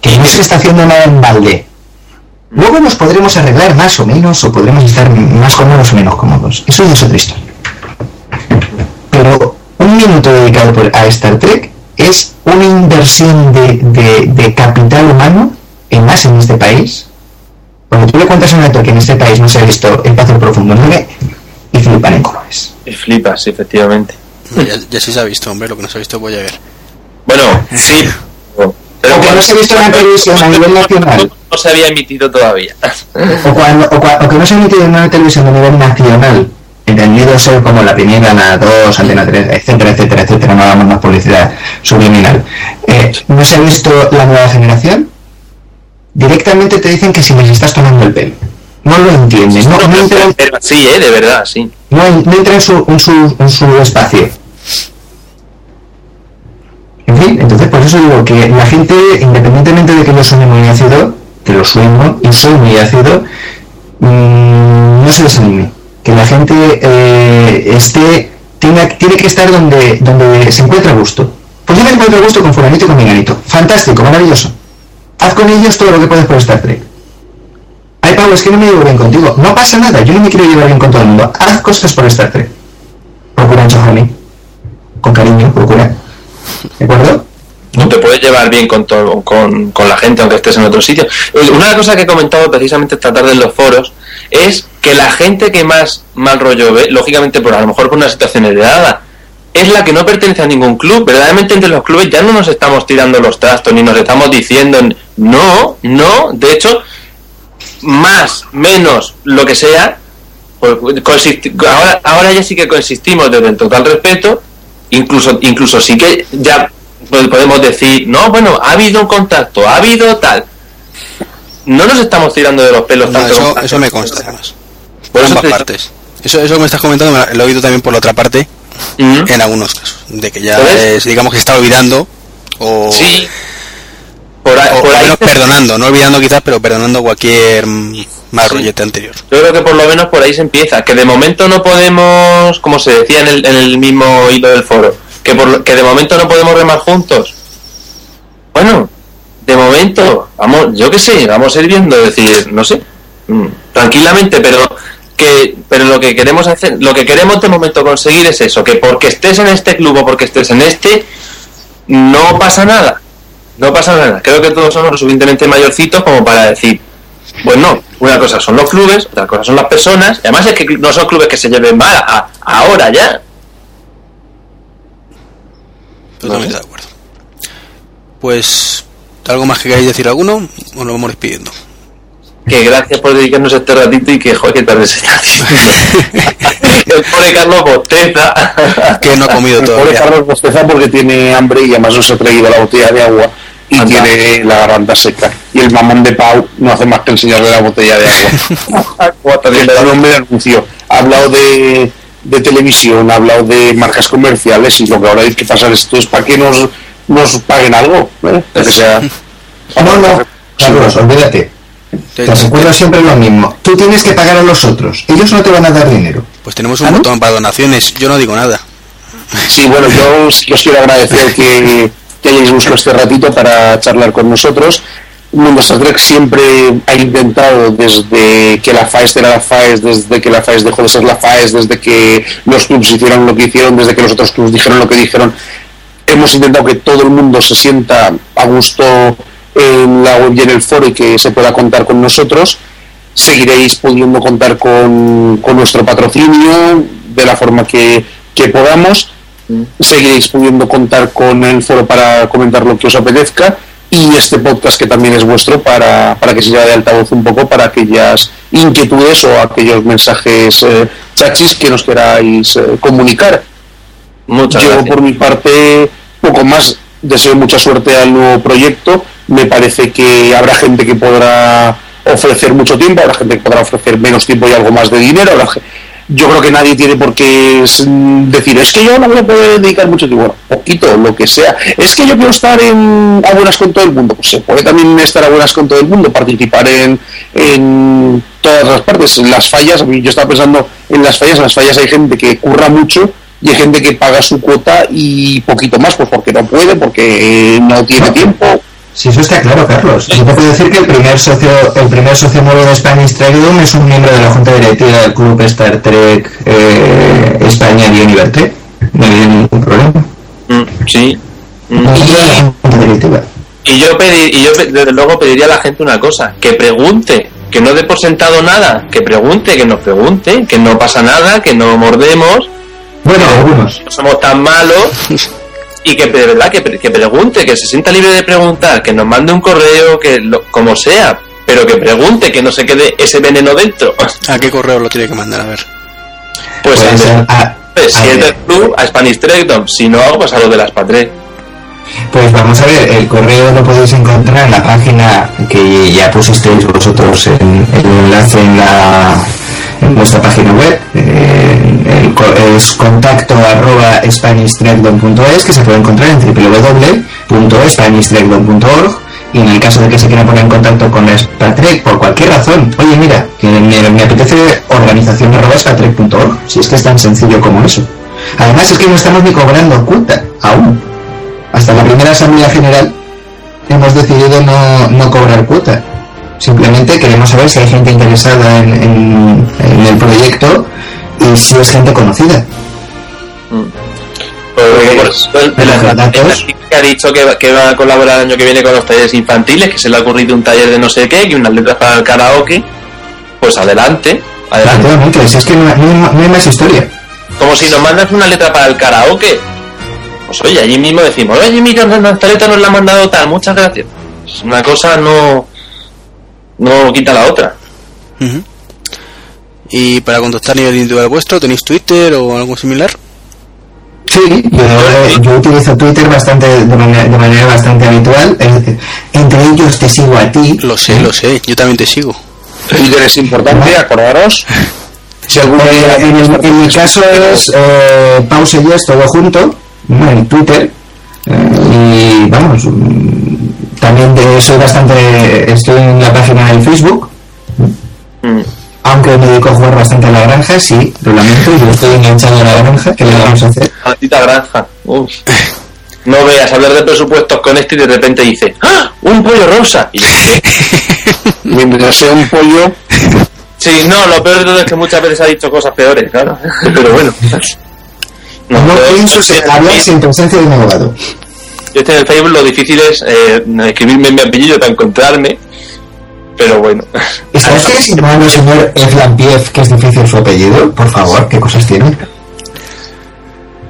Que no se está haciendo nada en balde. Luego nos podremos arreglar más o menos, o podremos estar más cómodos o menos cómodos. Eso es otra historia. Pero un minuto dedicado por- a Star Trek es una inversión de, de- de capital humano, en más en este país. Cuando tú le cuentas a un actor que en este país no se ha visto El Paz del Profundo 9, y flipan en colores. Y flipas, efectivamente. ya, ya sí se ha visto, hombre, lo que no se ha visto voy a ver. Bueno, sí. Pero O que no se ha visto en la televisión a nivel nacional. No se había emitido todavía. o, cuando, o, o que no se ha emitido en una televisión a nivel nacional, entendido ser como la primera, la 2, Antena 3, etcétera, etcétera, etcétera, no hagamos más publicidad subliminal. Eh, ¿No se ha visto la nueva generación? Directamente te dicen que si les estás tomando el pelo. No lo entienden, no, no entra, en- Pero sí, eh, de verdad, sí. no, en- no entra en, su, en, su, en su espacio. En fin, entonces por eso digo que la gente, independientemente de que yo soy muy ácido, que lo sueno y soy muy ácido, mm, no se desanime. Que la gente eh, esté, tenga, tiene que estar donde, donde se encuentra gusto. Pues yo me encuentro gusto con fulanito y con menganito. Fantástico, maravilloso. Haz con ellos todo lo que puedes por Star Trek. Ay, Pablo, que no me llevo bien contigo. No pasa nada, yo no me quiero llevar bien con todo el mundo. Haz cosas por Star Trek. Procura enchufarme. Con cariño, procura. ¿De acuerdo? No te puedes llevar bien con, todo, con, con la gente aunque estés en otro sitio. Una cosa que he comentado precisamente esta tarde en los foros es que la gente que más mal rollo ve, lógicamente por a lo mejor por una situación heredada, es la que no pertenece a ningún club. Verdaderamente entre los clubes ya no nos estamos tirando los trastos ni nos estamos diciendo no, no, de hecho, más, menos, lo que sea, pues, ahora, ahora ya sí que consistimos desde el total respeto, incluso, incluso sí que ya podemos decir, no, bueno, ha habido un contacto, ha habido tal. No nos estamos tirando de los pelos No, tanto. eso, eso me consta, además. Por ambas te- partes. Eso, eso me estás comentando me lo he oído también por la otra parte, en algunos casos. De que ya, es, digamos que está olvidando o, Sí. Por, ahí- o- por ahí perdonando, no olvidando quizás, pero perdonando cualquier mal Sí. rollete anterior. Yo creo que por lo menos por ahí se empieza. Que de momento no podemos, como se decía en el, en el mismo hilo del foro, que, por, que de momento no podemos remar juntos. Bueno, de momento, vamos, yo qué sé, vamos a ir viendo, decir, no sé, mm, tranquilamente, pero que pero lo que queremos hacer, lo que queremos de momento conseguir es eso, que porque estés en este club o porque estés en este, no pasa nada. No pasa nada. Creo que todos somos lo suficientemente mayorcitos como para decir, pues no, una cosa son los clubes, otra cosa son las personas, y además es que no son clubes que se lleven mal a- ahora ya. Totalmente de acuerdo. Pues, ¿algo más que queráis decir alguno? O nos vamos despidiendo. que gracias por dedicarnos este ratito y que, joder, que tarde se El pobre Carlos bosteza. Que no ha comido El pobre todavía. Carlos bosteza porque tiene hambre y además no se ha traído la botella de agua y Anda. tiene la garganta seca. Y el mamón de Pau no hace más que enseñarle la botella de agua. el. Ha hablado de, de televisión, ha hablado de marcas comerciales y lo que ahora hay que pasar esto es para que nos, nos paguen algo. ¿eh? Que sea, No, no, Carlos, olvídate. Te recuerdo siempre lo mismo. Tú tienes que pagar a los otros. Ellos no te van a dar dinero. Pues tenemos un ¿Ah, no? botón para donaciones. Yo no digo nada. Sí, bueno, yo que os quiero agradecer que, que hayáis buscado este ratito para charlar con nosotros. Mundo Star Trek siempre ha intentado, desde que la FAES era la FAES, desde que la FAES dejó de ser la FAES, desde que los clubs hicieron lo que hicieron, desde que los otros clubs dijeron lo que dijeron, hemos intentado que todo el mundo se sienta a gusto en la web y en el foro y que se pueda contar con nosotros. Seguiréis pudiendo contar con, con nuestro patrocinio de la forma que, que podamos. Seguiréis pudiendo contar con el foro para comentar lo que os apetezca y este podcast que también es vuestro para, para que se lleve de altavoz un poco para aquellas inquietudes o aquellos mensajes eh, chachis que nos queráis eh, comunicar. Muchas Yo gracias. por mi parte poco más deseo mucha suerte al nuevo proyecto. Me parece que habrá gente que podrá ofrecer mucho tiempo, habrá gente que podrá ofrecer menos tiempo y algo más de dinero. habrá yo creo que nadie tiene por qué decir, es que yo no voy a poder dedicar mucho tiempo, Bueno, poquito, lo que sea. Es que yo quiero estar en, a buenas con todo el mundo. Pues se puede también estar a buenas con todo el mundo, participar en, en todas las partes. En las fallas, yo estaba pensando en las fallas, en las fallas hay gente que curra mucho y hay gente que paga su cuota y poquito más, pues porque no puede, porque no tiene tiempo. Si eso está claro, Carlos. Yo te puedo decir que el primer socio, el primer socio nuevo de Spanish Trade es un miembro de la junta directiva del club Star Trek eh, España y Univerté. No hay ningún problema. Mm, sí. Mm. Y yo, pedi- y yo desde luego pediría a la gente una cosa, que pregunte, que no dé por sentado nada, que pregunte, que nos pregunte, que no pasa nada, que no mordemos, Bueno, algunos. no somos tan malos y que de verdad que, que pregunte, que se sienta libre de preguntar, que nos mande un correo, que lo- como sea, pero que pregunte, que no se quede ese veneno dentro. ¿A qué correo lo tiene que mandar? A ver. Pues a- a- pues, a si es ver. del club, a Spanish Trackdown, si no, pues a lo de las Patré. Pues vamos a ver, el correo lo podéis encontrar en la página que ya pusisteis vosotros en el enlace en la en vuestra página web. Eh, es contacto arroba spanishtrackdown.es que se puede encontrar en www.spanishtrackdown.org y en el caso de que se quiera poner en contacto con Spatrek por cualquier razón, oye mira, me, apetece organización si es que es tan sencillo como eso. Además es que no estamos ni cobrando cuota aún hasta la primera asamblea general hemos decidido no, no cobrar cuota. Simplemente queremos saber si hay gente interesada en, en- en el proyecto y si es gente conocida. Pues, por ejemplo, de la, los datos. la chica que ha dicho que, va- que va a colaborar el año que viene con los talleres infantiles, que se le ha ocurrido un taller de no sé qué y unas letras para el karaoke, pues adelante, adelante. Si es que no, hay- no hay ma- no hay más historia. Como si nos mandas una letra para el karaoke. Pues oye, allí mismo decimos, oye, mira, esta letra nos la ha mandado tal, muchas gracias. Pues una cosa no, no quita la otra. Y para contactar a nivel individual vuestro, ¿tenéis Twitter o algo similar? Sí, yo, yo utilizo Twitter bastante de manera, de manera bastante habitual. Eh, Entre ellos te sigo a ti. Lo sé, lo sé. Yo también te sigo. Twitter es importante, acordaros. Si algún Eh, día en, el- en mi caso es eh, pause y es todo junto ¿no? en Twitter Eh, y vamos también de, soy bastante estoy en la página del Facebook Mm. aunque me dedico a jugar bastante a la granja sí lo lamento yo estoy enganchado a la granja ¿qué le vamos a hacer? Maldita granja. Uf. No veas hablar de presupuestos con este y de repente dice, ¡Ah! ¡Un pollo rosa! Y yo, ¿qué? mientras sea un pollo, Sí, no, lo peor de todo es que muchas veces ha dicho cosas peores, claro. Pero bueno. no, pero- pienso hablar sin presencia de un abogado Yo estoy en el Facebook, lo difícil es eh, escribirme mi apellido para encontrarme. Pero bueno. ¿está usted insinuando señor Eflampiev que es difícil su apellido? por favor, ¿qué cosas tiene?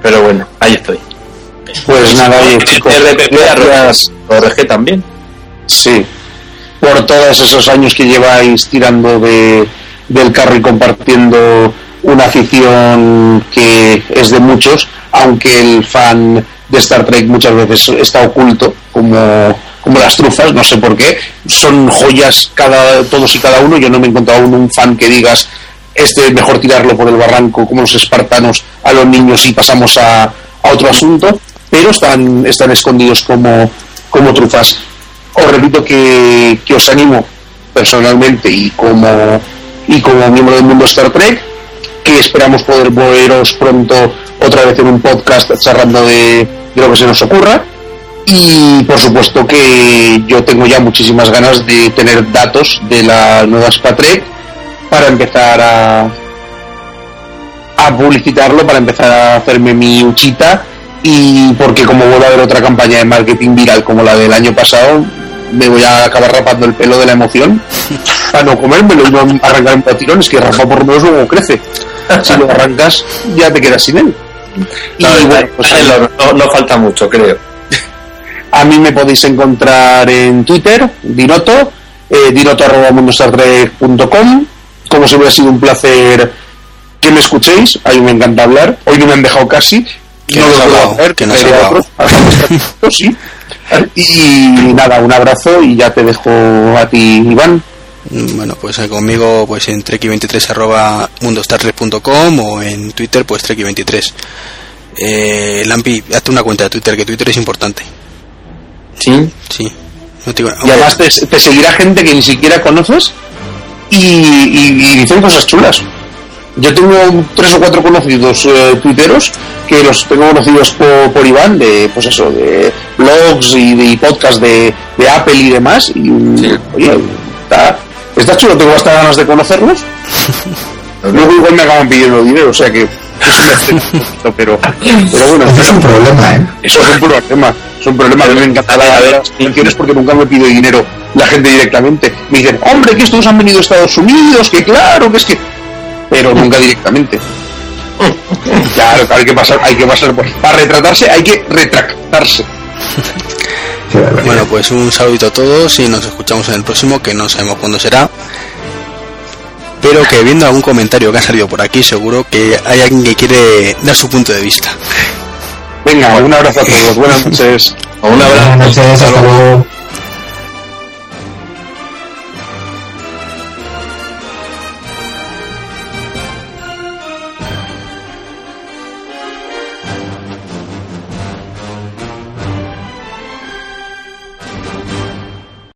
Pero bueno, ahí estoy. pues nada, oye, chicos, RPP, gracias. también. Sí. por todos esos años que lleváis tirando de, del carro y compartiendo una afición que es de muchos, aunque el fan de Star Trek muchas veces está oculto como, como las trufas, no sé por qué, son joyas cada, todos y cada uno, yo no me he encontrado un, un fan que digas este es mejor tirarlo por el barranco como los espartanos a los niños y pasamos a, a otro asunto, pero están, están escondidos como, como trufas. Os repito que, que os animo personalmente y como, y como miembro del mundo Star Trek, que esperamos poder veros pronto otra vez en un podcast charlando de, de lo que se nos ocurra. Y por supuesto que yo tengo ya muchísimas ganas de tener datos de la nueva Star Trek para empezar a, a publicitarlo, para empezar a hacerme mi uchita y porque como vuelve a haber otra campaña de marketing viral como la del año pasado, me voy a acabar rapando el pelo de la emoción para no comérmelo y no arrancar un tirones, que raspado por lo menos luego crece. Si lo arrancas, ya te quedas sin él. Y No, bueno, pues no, no falta mucho, creo. a mí me podéis encontrar en Twitter, Dinoto, eh, dinoto.mundostartrek.com. Como siempre ha sido un placer que me escuchéis, a mí me encanta hablar. Hoy no me han dejado casi. Que no lo puedo hablado, hacer, que hablado. otros. sí. Y nada, un abrazo y ya te dejo a ti, Iván. Bueno, pues eh, conmigo pues en treki23 arroba mundostartrek.com o en Twitter pues treki23. Eh, Lampi, hazte una cuenta de Twitter, que Twitter es importante. Sí. Sí. No te Y además te, te seguirá gente que ni siquiera conoces y, y- y dicen cosas chulas. Yo tengo tres o cuatro conocidos eh, tuiteros que los tengo conocidos por, por Iván, de pues eso, de blogs y de podcasts de, de Apple y demás. Y Sí. oye, está, está chulo, tengo hasta ganas de conocerlos. Luego igual me acaban pidiendo dinero, o sea que pero, pero bueno, Eso es un problema, ¿eh? eso es un problema. Es un problema. A mí me encanta la de las canciones porque nunca me pide dinero la gente directamente. Me dicen, hombre, que estos han venido a Estados Unidos, que claro, que es que. Pero nunca directamente. Claro, claro, hay que pasar, hay que pasar por. Para retratarse hay que retractarse. Qué. Bueno, pues un saludito a todos y nos escuchamos en el próximo, que no sabemos cuándo será. Pero que viendo algún comentario que ha salido por aquí, seguro que hay alguien que quiere dar su punto de vista. Venga, un abrazo a todos. Buenas noches. Un abrazo. Buenas noches, hasta luego.